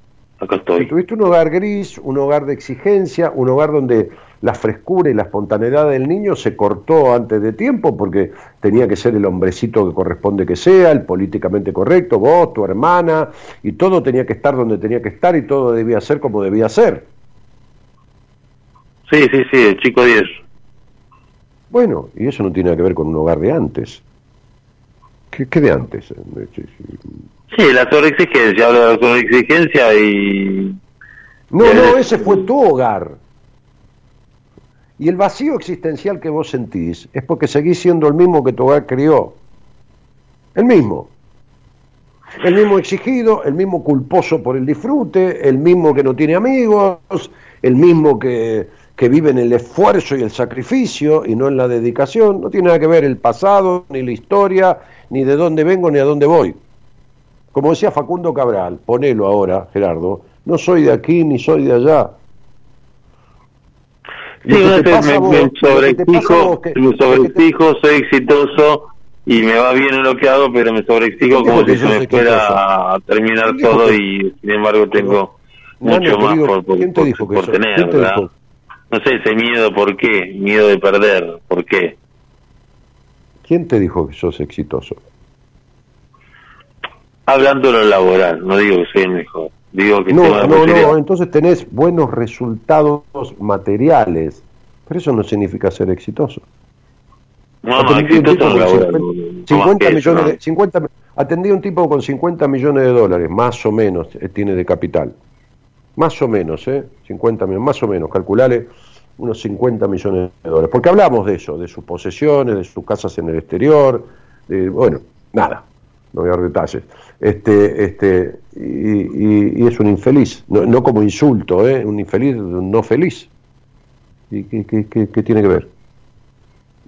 Acá estoy. tuviste un hogar gris, un hogar de exigencia, un hogar donde la frescura y la espontaneidad del niño se cortó antes de tiempo porque tenía que ser el hombrecito que corresponde que sea, el políticamente correcto, vos, tu hermana, y todo tenía que estar donde tenía que estar y todo debía ser como debía ser. Sí, sí, sí, el chico 10. Bueno, y eso no tiene que ver con un hogar de antes. ¿Qué, de antes? Sí, la sobreexigencia, hablo de la sobreexigencia y... No, no, ese fue tu hogar. Y el vacío existencial que vos sentís es porque seguís siendo el mismo que tu hogar crió. El mismo. El mismo exigido, el mismo culposo por el disfrute, el mismo que no tiene amigos, el mismo que, que vive en el esfuerzo y el sacrificio y no en la dedicación. No tiene nada que ver el pasado, ni la historia, ni de dónde vengo, ni a dónde voy. Como decía Facundo Cabral, ponelo ahora, Gerardo, no soy de aquí ni soy de allá. Sí, me, me sobreexijo, soy exitoso y me va bien en lo que hago, pero me sobreexijo como si se me fuera a terminar todo y sin embargo tengo mucho más por, por, tener, ¿verdad? No sé, ese miedo, ¿por qué? Miedo de perder, ¿por qué? ¿Quién te dijo que sos exitoso? Hablando de lo laboral, no digo que soy el mejor. Digo que no, no, no, entonces tenés buenos resultados materiales, pero eso no significa ser exitoso. No, no, exitoso laboral. 50, millones de, 50, atendí a un tipo con 50 millones de dólares, más o menos, eh, tiene de capital. Más o menos, ¿eh? 50 millones, más o menos, calculale unos 50 millones de dólares. Porque hablamos de eso, de sus posesiones, de sus casas en el exterior, de, bueno, nada, no voy a dar detalles. Este, este, y, es un infeliz, no, como insulto, ¿eh? un infeliz no feliz. ¿Y qué, qué, tiene que ver?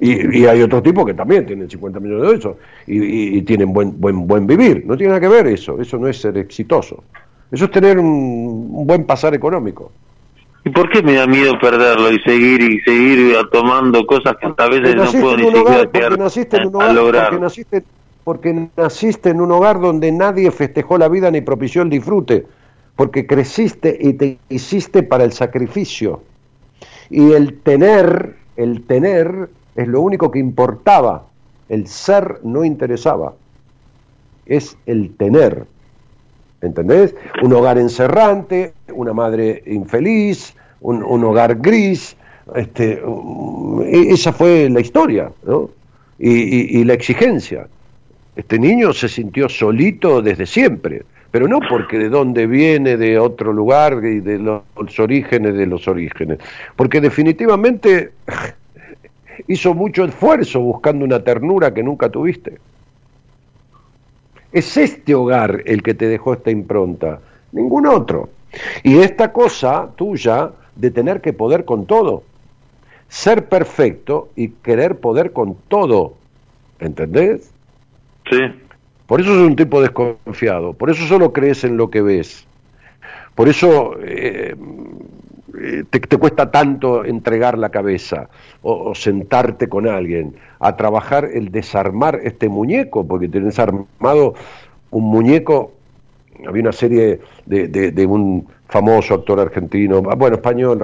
Y, hay otro tipo que también tienen 50 millones de eso y, y, tienen buen, buen, buen vivir. No tiene nada que ver eso, eso no es ser exitoso. Eso es tener un buen pasar económico. ¿Y por qué me da miedo perderlo y seguir y seguir tomando cosas que hasta veces no puedo ni siquiera lograr? Porque naciste, en un hogar donde nadie festejó la vida ni propició el disfrute, porque creciste y te hiciste para el sacrificio. Y el tener, el tener es lo único que importaba, el ser no interesaba, es el tener. ¿entendés? Un hogar encerrante, una madre infeliz, un, hogar gris, este, esa fue la historia. Y, la exigencia. Este niño se sintió solito desde siempre, pero no porque de dónde viene, de otro lugar y de los, orígenes de los orígenes, porque definitivamente hizo mucho esfuerzo buscando una ternura que nunca tuviste. Es este hogar el que te dejó esta impronta, ningún otro. Y esta cosa tuya de tener que poder con todo, ser perfecto y querer poder con todo, ¿entendés? Sí. Por eso es un tipo desconfiado, por eso solo crees en lo que ves, por eso eh, te, cuesta tanto entregar la cabeza o, sentarte con alguien a trabajar el desarmar este muñeco, porque tienes armado un muñeco, había una serie de, un famoso actor argentino, ah, bueno, español,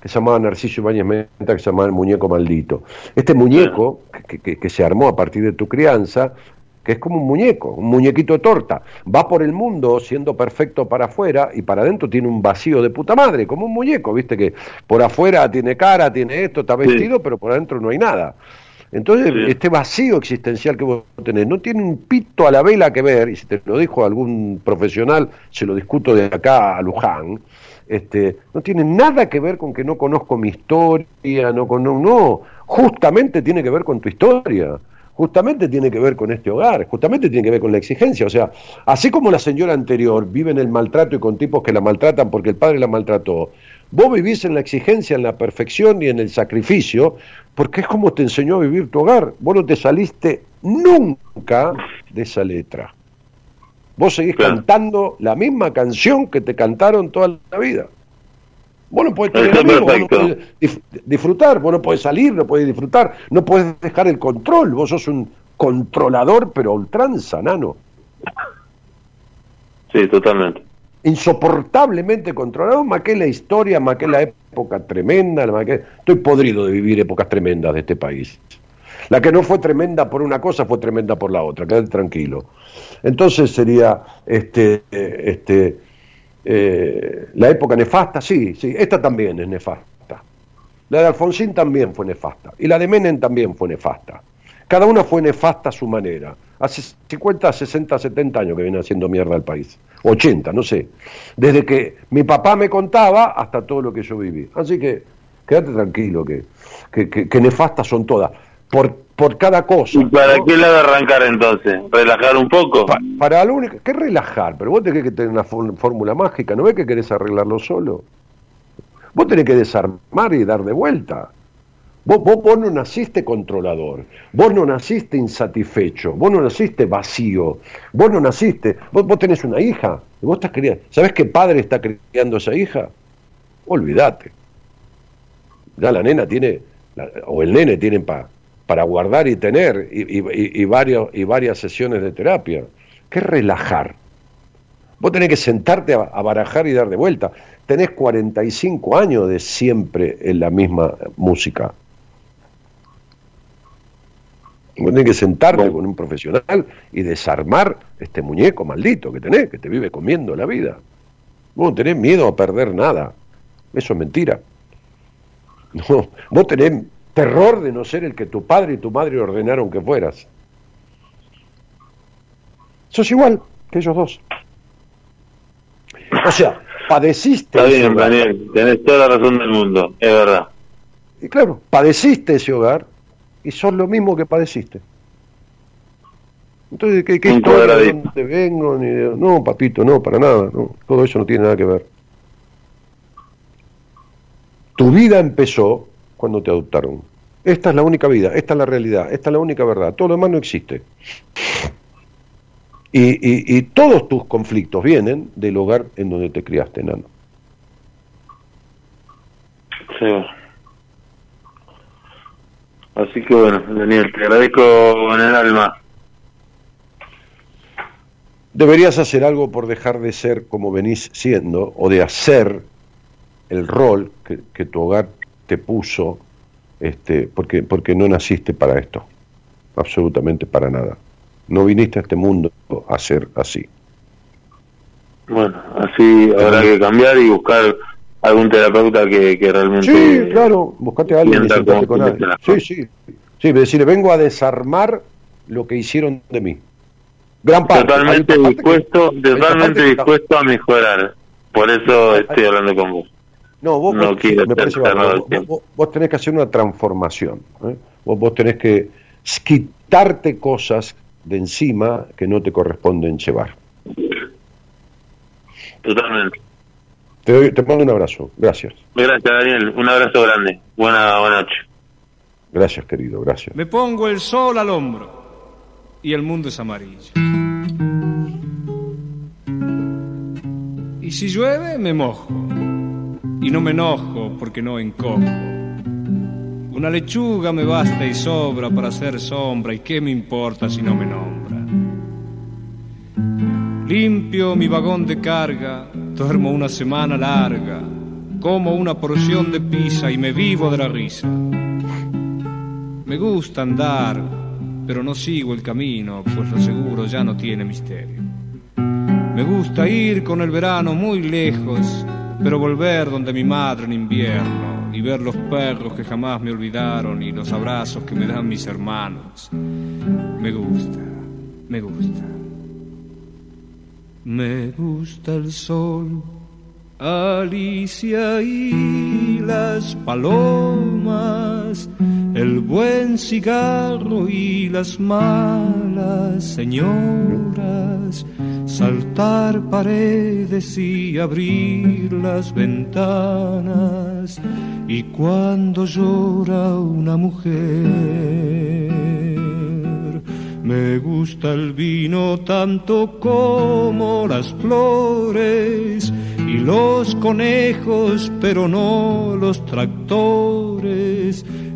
que se llamaba Narciso Ibáñez Menta, que se llamaba El Muñeco Maldito. Este muñeco, que, que se armó a partir de tu crianza, que es como un muñeco, un muñequito de torta. Va por el mundo siendo perfecto para afuera y para adentro tiene un vacío de puta madre, como un muñeco, viste que por afuera tiene cara, tiene esto, está vestido, pero por adentro no hay nada. Entonces, este vacío existencial que vos tenés no tiene un pito a la vela que ver, y si te lo dijo algún profesional, se lo discuto de acá a Luján, este, no tiene nada que ver con que no conozco mi historia, no, con, no, justamente tiene que ver con tu historia justamente tiene que ver con este hogar, justamente tiene que ver con la exigencia. O sea, así como la señora anterior vive en el maltrato y con tipos que la maltratan porque el padre la maltrató, vos vivís en la exigencia, en la perfección y en el sacrificio, porque es como te enseñó a vivir tu hogar. Vos no te saliste nunca de esa letra. Vos seguís cantando la misma canción que te cantaron toda la vida. Vos no podés tener amigos, vos no podés disfrutar, vos no podés salir, no podés disfrutar, no podés dejar el control, vos sos un controlador pero ultranza, nano. Sí, totalmente. Insoportablemente controlado, más que la historia, más que la época tremenda, más que... estoy podrido de vivir épocas tremendas de este país. La que no fue tremenda por una cosa fue tremenda por la otra, quédate tranquilo. Entonces sería este, este, eh, la época nefasta, sí, sí, esta también es nefasta. La de Alfonsín también fue nefasta. Y la de Menem también fue nefasta. Cada una fue nefasta a su manera. Hace 50, 60, 70 años que viene haciendo mierda al país. 80, no sé. Desde que mi papá me contaba hasta todo lo que yo viví. Así que quédate tranquilo, que, que nefastas son todas por, por cada cosa. ¿Y para qué la de arrancar entonces? ¿Relajar un poco? para lo único, ¿qué relajar? Pero vos tenés que tener una fórmula mágica, ¿no ves que querés arreglarlo solo? Vos tenés que desarmar y dar de vuelta. Vos, vos, no naciste controlador, vos no naciste insatisfecho, vos no naciste vacío, vos no naciste, vos, vos tenés una hija, y vos estás criando, ¿sabés qué padre está criando a esa hija? Olvídate. Ya la nena tiene, o el nene tienen para para guardar y tener y, varios, y varias sesiones de terapia. ¿Qué relajar? Vos tenés que sentarte a, barajar y dar de vuelta. Tenés 45 años de siempre en la misma música. Vos tenés que sentarte con un profesional y desarmar este muñeco maldito que tenés, que te vive comiendo la vida. Vos no tenés miedo a perder nada. Eso es mentira. No, vos tenés terror de no ser el que tu padre y tu madre ordenaron que fueras. Sos igual que ellos dos. O sea, padeciste. Está bien, Daniel, tenés toda la razón del mundo, es verdad. Y claro, padeciste ese hogar y sos lo mismo que padeciste. Entonces, ¿qué, qué historia de dónde vengo? Ni No, papito, no, para nada. No, todo eso no tiene nada que ver. Tu vida empezó cuando te adoptaron. Esta es la única vida, esta es la realidad, esta es la única verdad, todo lo demás no existe. Y, y, todos tus conflictos vienen del hogar en donde te criaste, nano. Sí. Así que bueno, Daniel, te agradezco en el alma. Deberías hacer algo por dejar de ser como venís siendo o de hacer el rol que, que tu hogar te puso este, porque, porque no naciste para esto, absolutamente para nada. No viniste a este mundo a ser así. Bueno, así habrá que cambiar y buscar algún terapeuta que, que realmente... Sí, claro, buscate a alguien y con alguien. Sí, sí. Sí, decirle, vengo a desarmar lo que hicieron de mí. Gran parte. Totalmente dispuesto, totalmente dispuesto a mejorar. Por eso estoy hablando con vos. No, vos, me parece vos, tenés que hacer una transformación. ¿eh? Vos, vos tenés que quitarte cosas de encima que no te corresponden llevar. Totalmente. Te, te mando un abrazo. Gracias. Gracias, Daniel. Un abrazo grande. Buena, buena noche. Gracias, querido. Gracias. Me pongo el sol al hombro y el mundo es amarillo. Y si llueve, me mojo y no me enojo porque no encojo. Una lechuga me basta y sobra para hacer sombra y qué me importa si no me nombra. Limpio mi vagón de carga, duermo una semana larga, como una porción de pizza y me vivo de la risa. Me gusta andar, pero no sigo el camino, pues lo seguro ya no tiene misterio. Me gusta ir con el verano muy lejos, pero volver donde mi madre en invierno y ver los perros que jamás me olvidaron y los abrazos que me dan mis hermanos. Me gusta, me gusta. Me gusta el sol, Alicia y las palomas, buen cigarro y las malas señoras, saltar paredes y abrir las ventanas, y cuando llora una mujer me gusta el vino tanto como las flores y los conejos, pero no los tractores,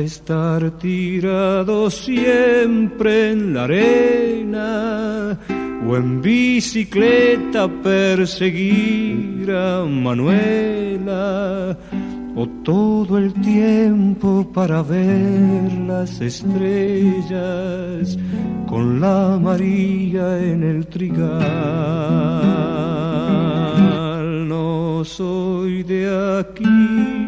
estar tirado siempre en la arena o en bicicleta perseguir a Manuela o todo el tiempo para ver las estrellas con la María en el trigal. No soy de aquí,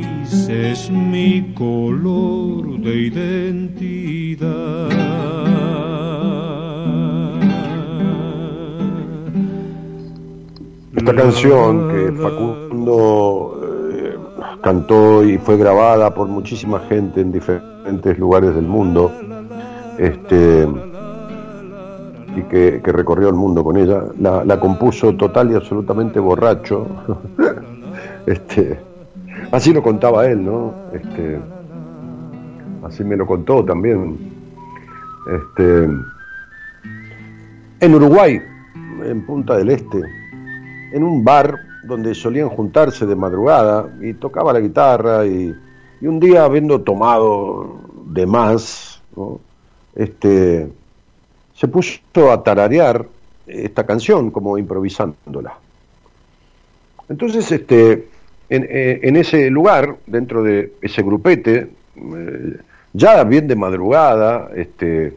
es mi color de identidad. Esta canción que Facundo eh, cantó y fue grabada por muchísima gente en diferentes lugares del mundo, este, y que, recorrió el mundo con ella, la, compuso total y absolutamente borracho. este, así lo contaba él, ¿no? Este, así me lo contó también. Este, en Uruguay, en Punta del Este, en un bar donde solían juntarse de madrugada y tocaba la guitarra y, un día habiendo tomado de más, este, se puso a tararear esta canción como improvisándola. Entonces, este, en, eh, ese lugar, dentro de ese grupete, eh, ya bien de madrugada, este,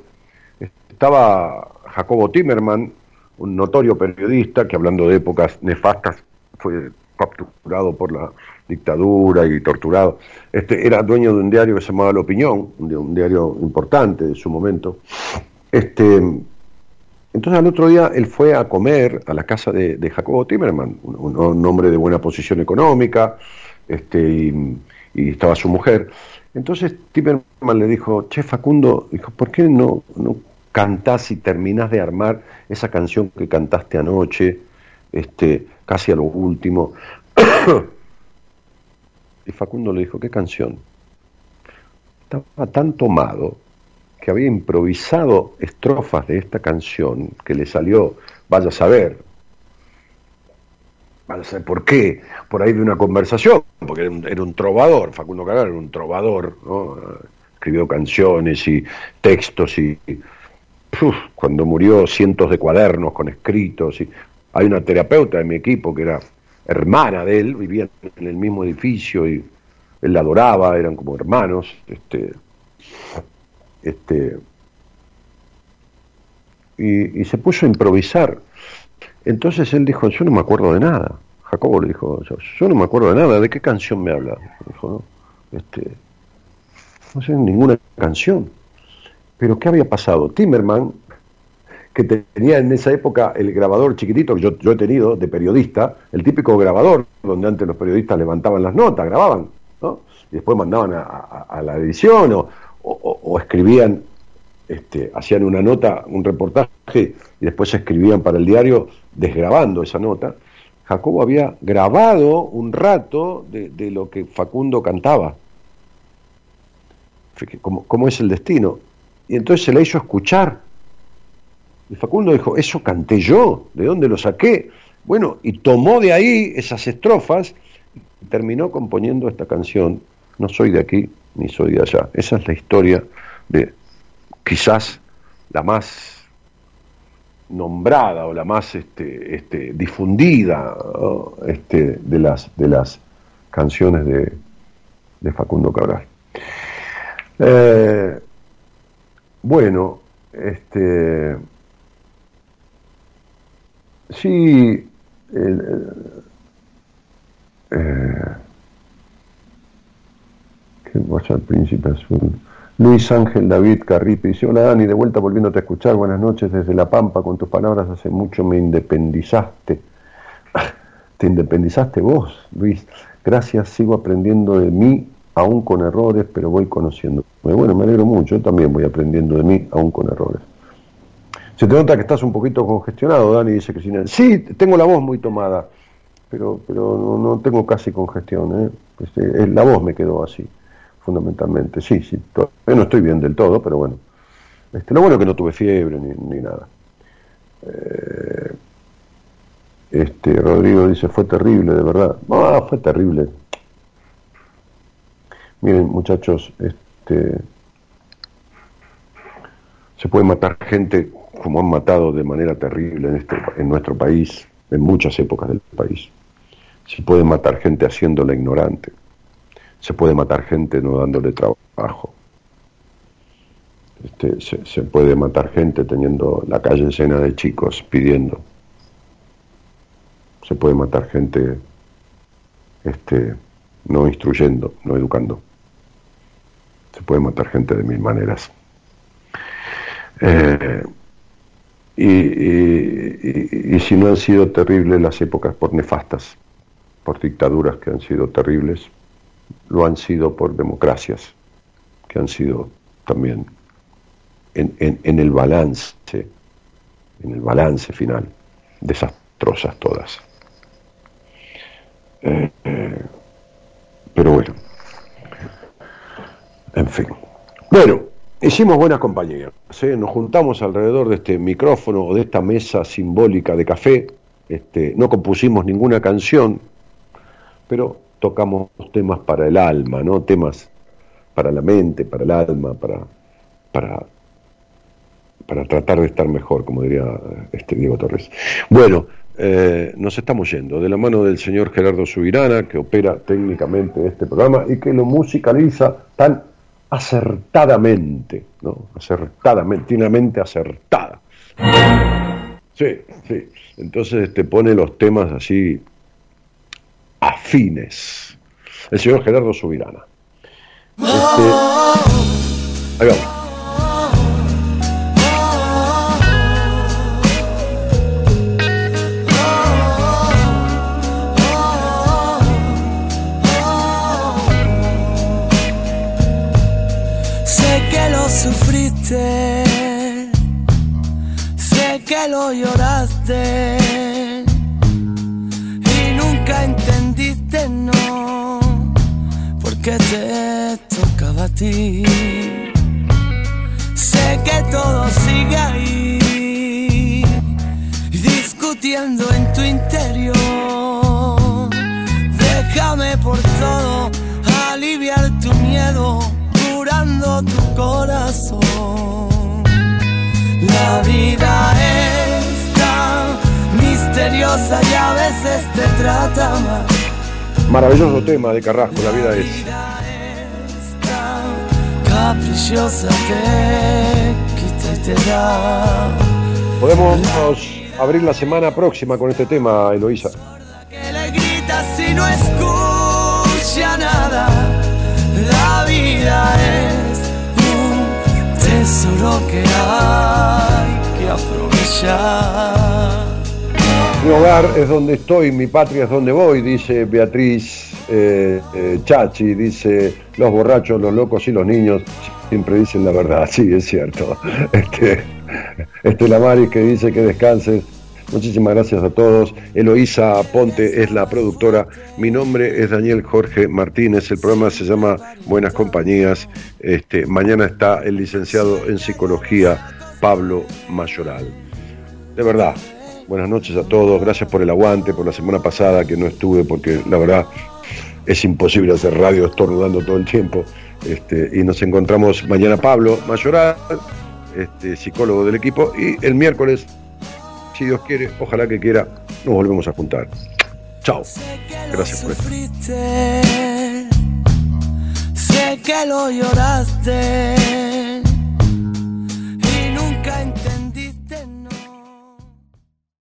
estaba Jacobo Timerman, un notorio periodista que hablando de épocas nefastas fue capturado por la dictadura y torturado. Este, era dueño de un diario que se llamaba La Opinión, un, diario importante de su momento. Este, entonces al otro día él fue a comer a la casa de, Jacobo Timerman, un, hombre de buena posición económica, este, y, estaba su mujer. Entonces Timerman le dijo, che Facundo, dijo, ¿por qué no, no cantás y terminás de armar esa canción que cantaste anoche, este, casi a lo último. y Facundo le dijo, ¿qué canción? Estaba tan tomado que había improvisado estrofas de esta canción que le salió, vaya a saber, vaya a saber por qué, por ahí de una conversación, porque era un, trovador, Facundo Caral era un trovador, ¿no? escribió canciones y textos y cuando murió cientos de cuadernos con escritos. Y hay una terapeuta de mi equipo que era hermana de él, vivían en el mismo edificio y él la adoraba, eran como hermanos. Este, este, y, se puso a improvisar. Entonces él dijo, yo no me acuerdo de nada. Jacobo le dijo, yo, no me acuerdo de nada, ¿de qué canción me habla? Dijo, no, este, no sé ninguna canción. Pero ¿qué había pasado? Timerman, que tenía en esa época el grabador chiquitito que yo, yo he tenido de periodista, el típico grabador donde antes los periodistas levantaban las notas, grababan, ¿no? y después mandaban a, la edición o, o escribían este, hacían una nota, un reportaje y después escribían para el diario desgrabando esa nota, Jacobo había grabado un rato de, lo que Facundo cantaba. ¿Cómo, es el destino? Y entonces se le hizo escuchar. Y Facundo dijo, eso canté yo, ¿de dónde lo saqué? Bueno, y tomó de ahí esas estrofas y terminó componiendo esta canción, No soy de aquí ni soy de allá. Esa es la historia de quizás la más nombrada o la más este, este, difundida este, de, las, de las canciones de, de Facundo Cabral. Eh, bueno, este, sí, eh, ¿qué pasa al príncipe azul? Luis Ángel David Carripe dice, hola Dani, de vuelta volviéndote a escuchar, buenas noches desde La Pampa, con tus palabras hace mucho me independizaste. ¿Te independizaste vos, Luis? Gracias, sigo aprendiendo de mí, aún con errores, pero voy conociendo. Bueno, me alegro mucho, yo también voy aprendiendo de mí, aún con errores. Se te nota que estás un poquito congestionado, Dani, dice Cristina. Sí, tengo la voz muy tomada, pero, pero no, tengo casi congestión, ¿eh? Este, la voz me quedó así fundamentalmente. Sí, sí, no estoy bien del todo, pero bueno. Este, lo bueno es que no tuve fiebre ni, nada. Eh, este, Rodrigo dice, fue terrible, de verdad. Ah, fue terrible. Miren, muchachos, este, se puede matar gente como han matado de manera terrible en, este, en nuestro país, en muchas épocas del país. Se puede matar gente haciéndola ignorante se puede matar gente no dándole trabajo. Este, se, puede matar gente teniendo la calle llena de chicos pidiendo. Se puede matar gente este, no instruyendo, no educando. Se puede matar gente de mil maneras. Eh, y, y, si no han sido terribles las épocas por nefastas, por dictaduras que han sido terribles, lo han sido por democracias, que han sido también en, el balance, en el balance final, desastrosas todas. Eh, eh, pero bueno, en fin. Bueno, hicimos buena compañía. Nos juntamos alrededor de este micrófono o de esta mesa simbólica de café. Este, no compusimos ninguna canción, pero tocamos temas para el alma, ¿no? Temas para la mente, para el alma, para, para, para tratar de estar mejor, como diría este Diego Torres. Bueno, eh, nos estamos yendo de la mano del señor Gerardo Subirana, que opera técnicamente este programa y que lo musicaliza tan acertadamente, ¿no? Acertadamente, tiene una mente acertada. Sí, sí. Entonces te pone los temas así afines. El señor Gerardo Subirana. Este, ahí vamos. Sufriste, sé que lo lloraste porque te tocaba a ti. Sé que todo sigue ahí, discutiendo en tu interior. Déjame por todo aliviar tu miedo, curando tu corazón. La vida es tan misteriosa y a veces te trata mal. Maravilloso tema de Carrasco, la vida es. Caprichosa. Podemos abrir la semana próxima con este tema, Eloísa. Que le grita si no escucha nada. La vida es un tesoro que hay que aprovechar. Mi hogar es donde estoy, mi patria es donde voy, dice Beatriz eh, eh, Chachi, dice los borrachos, los locos y los niños siempre dicen la verdad, sí, es cierto. Este, este Lamaris que dice que descanses. Muchísimas gracias a todos. Eloísa Ponte es la productora. Mi nombre es Daniel Jorge Martínez. El programa se llama Buenas Compañías. Este, mañana está el licenciado en psicología Pablo Mayoral. De verdad, buenas noches a todos. Gracias por el aguante, por la semana pasada que no estuve, porque la verdad es imposible hacer radio estornudando todo el tiempo. Este, y nos encontramos mañana Pablo Mayoral, este, psicólogo del equipo, y el miércoles, si Dios quiere, ojalá que quiera, nos volvemos a juntar. Chao. Gracias por esto. Sé que lo lloraste.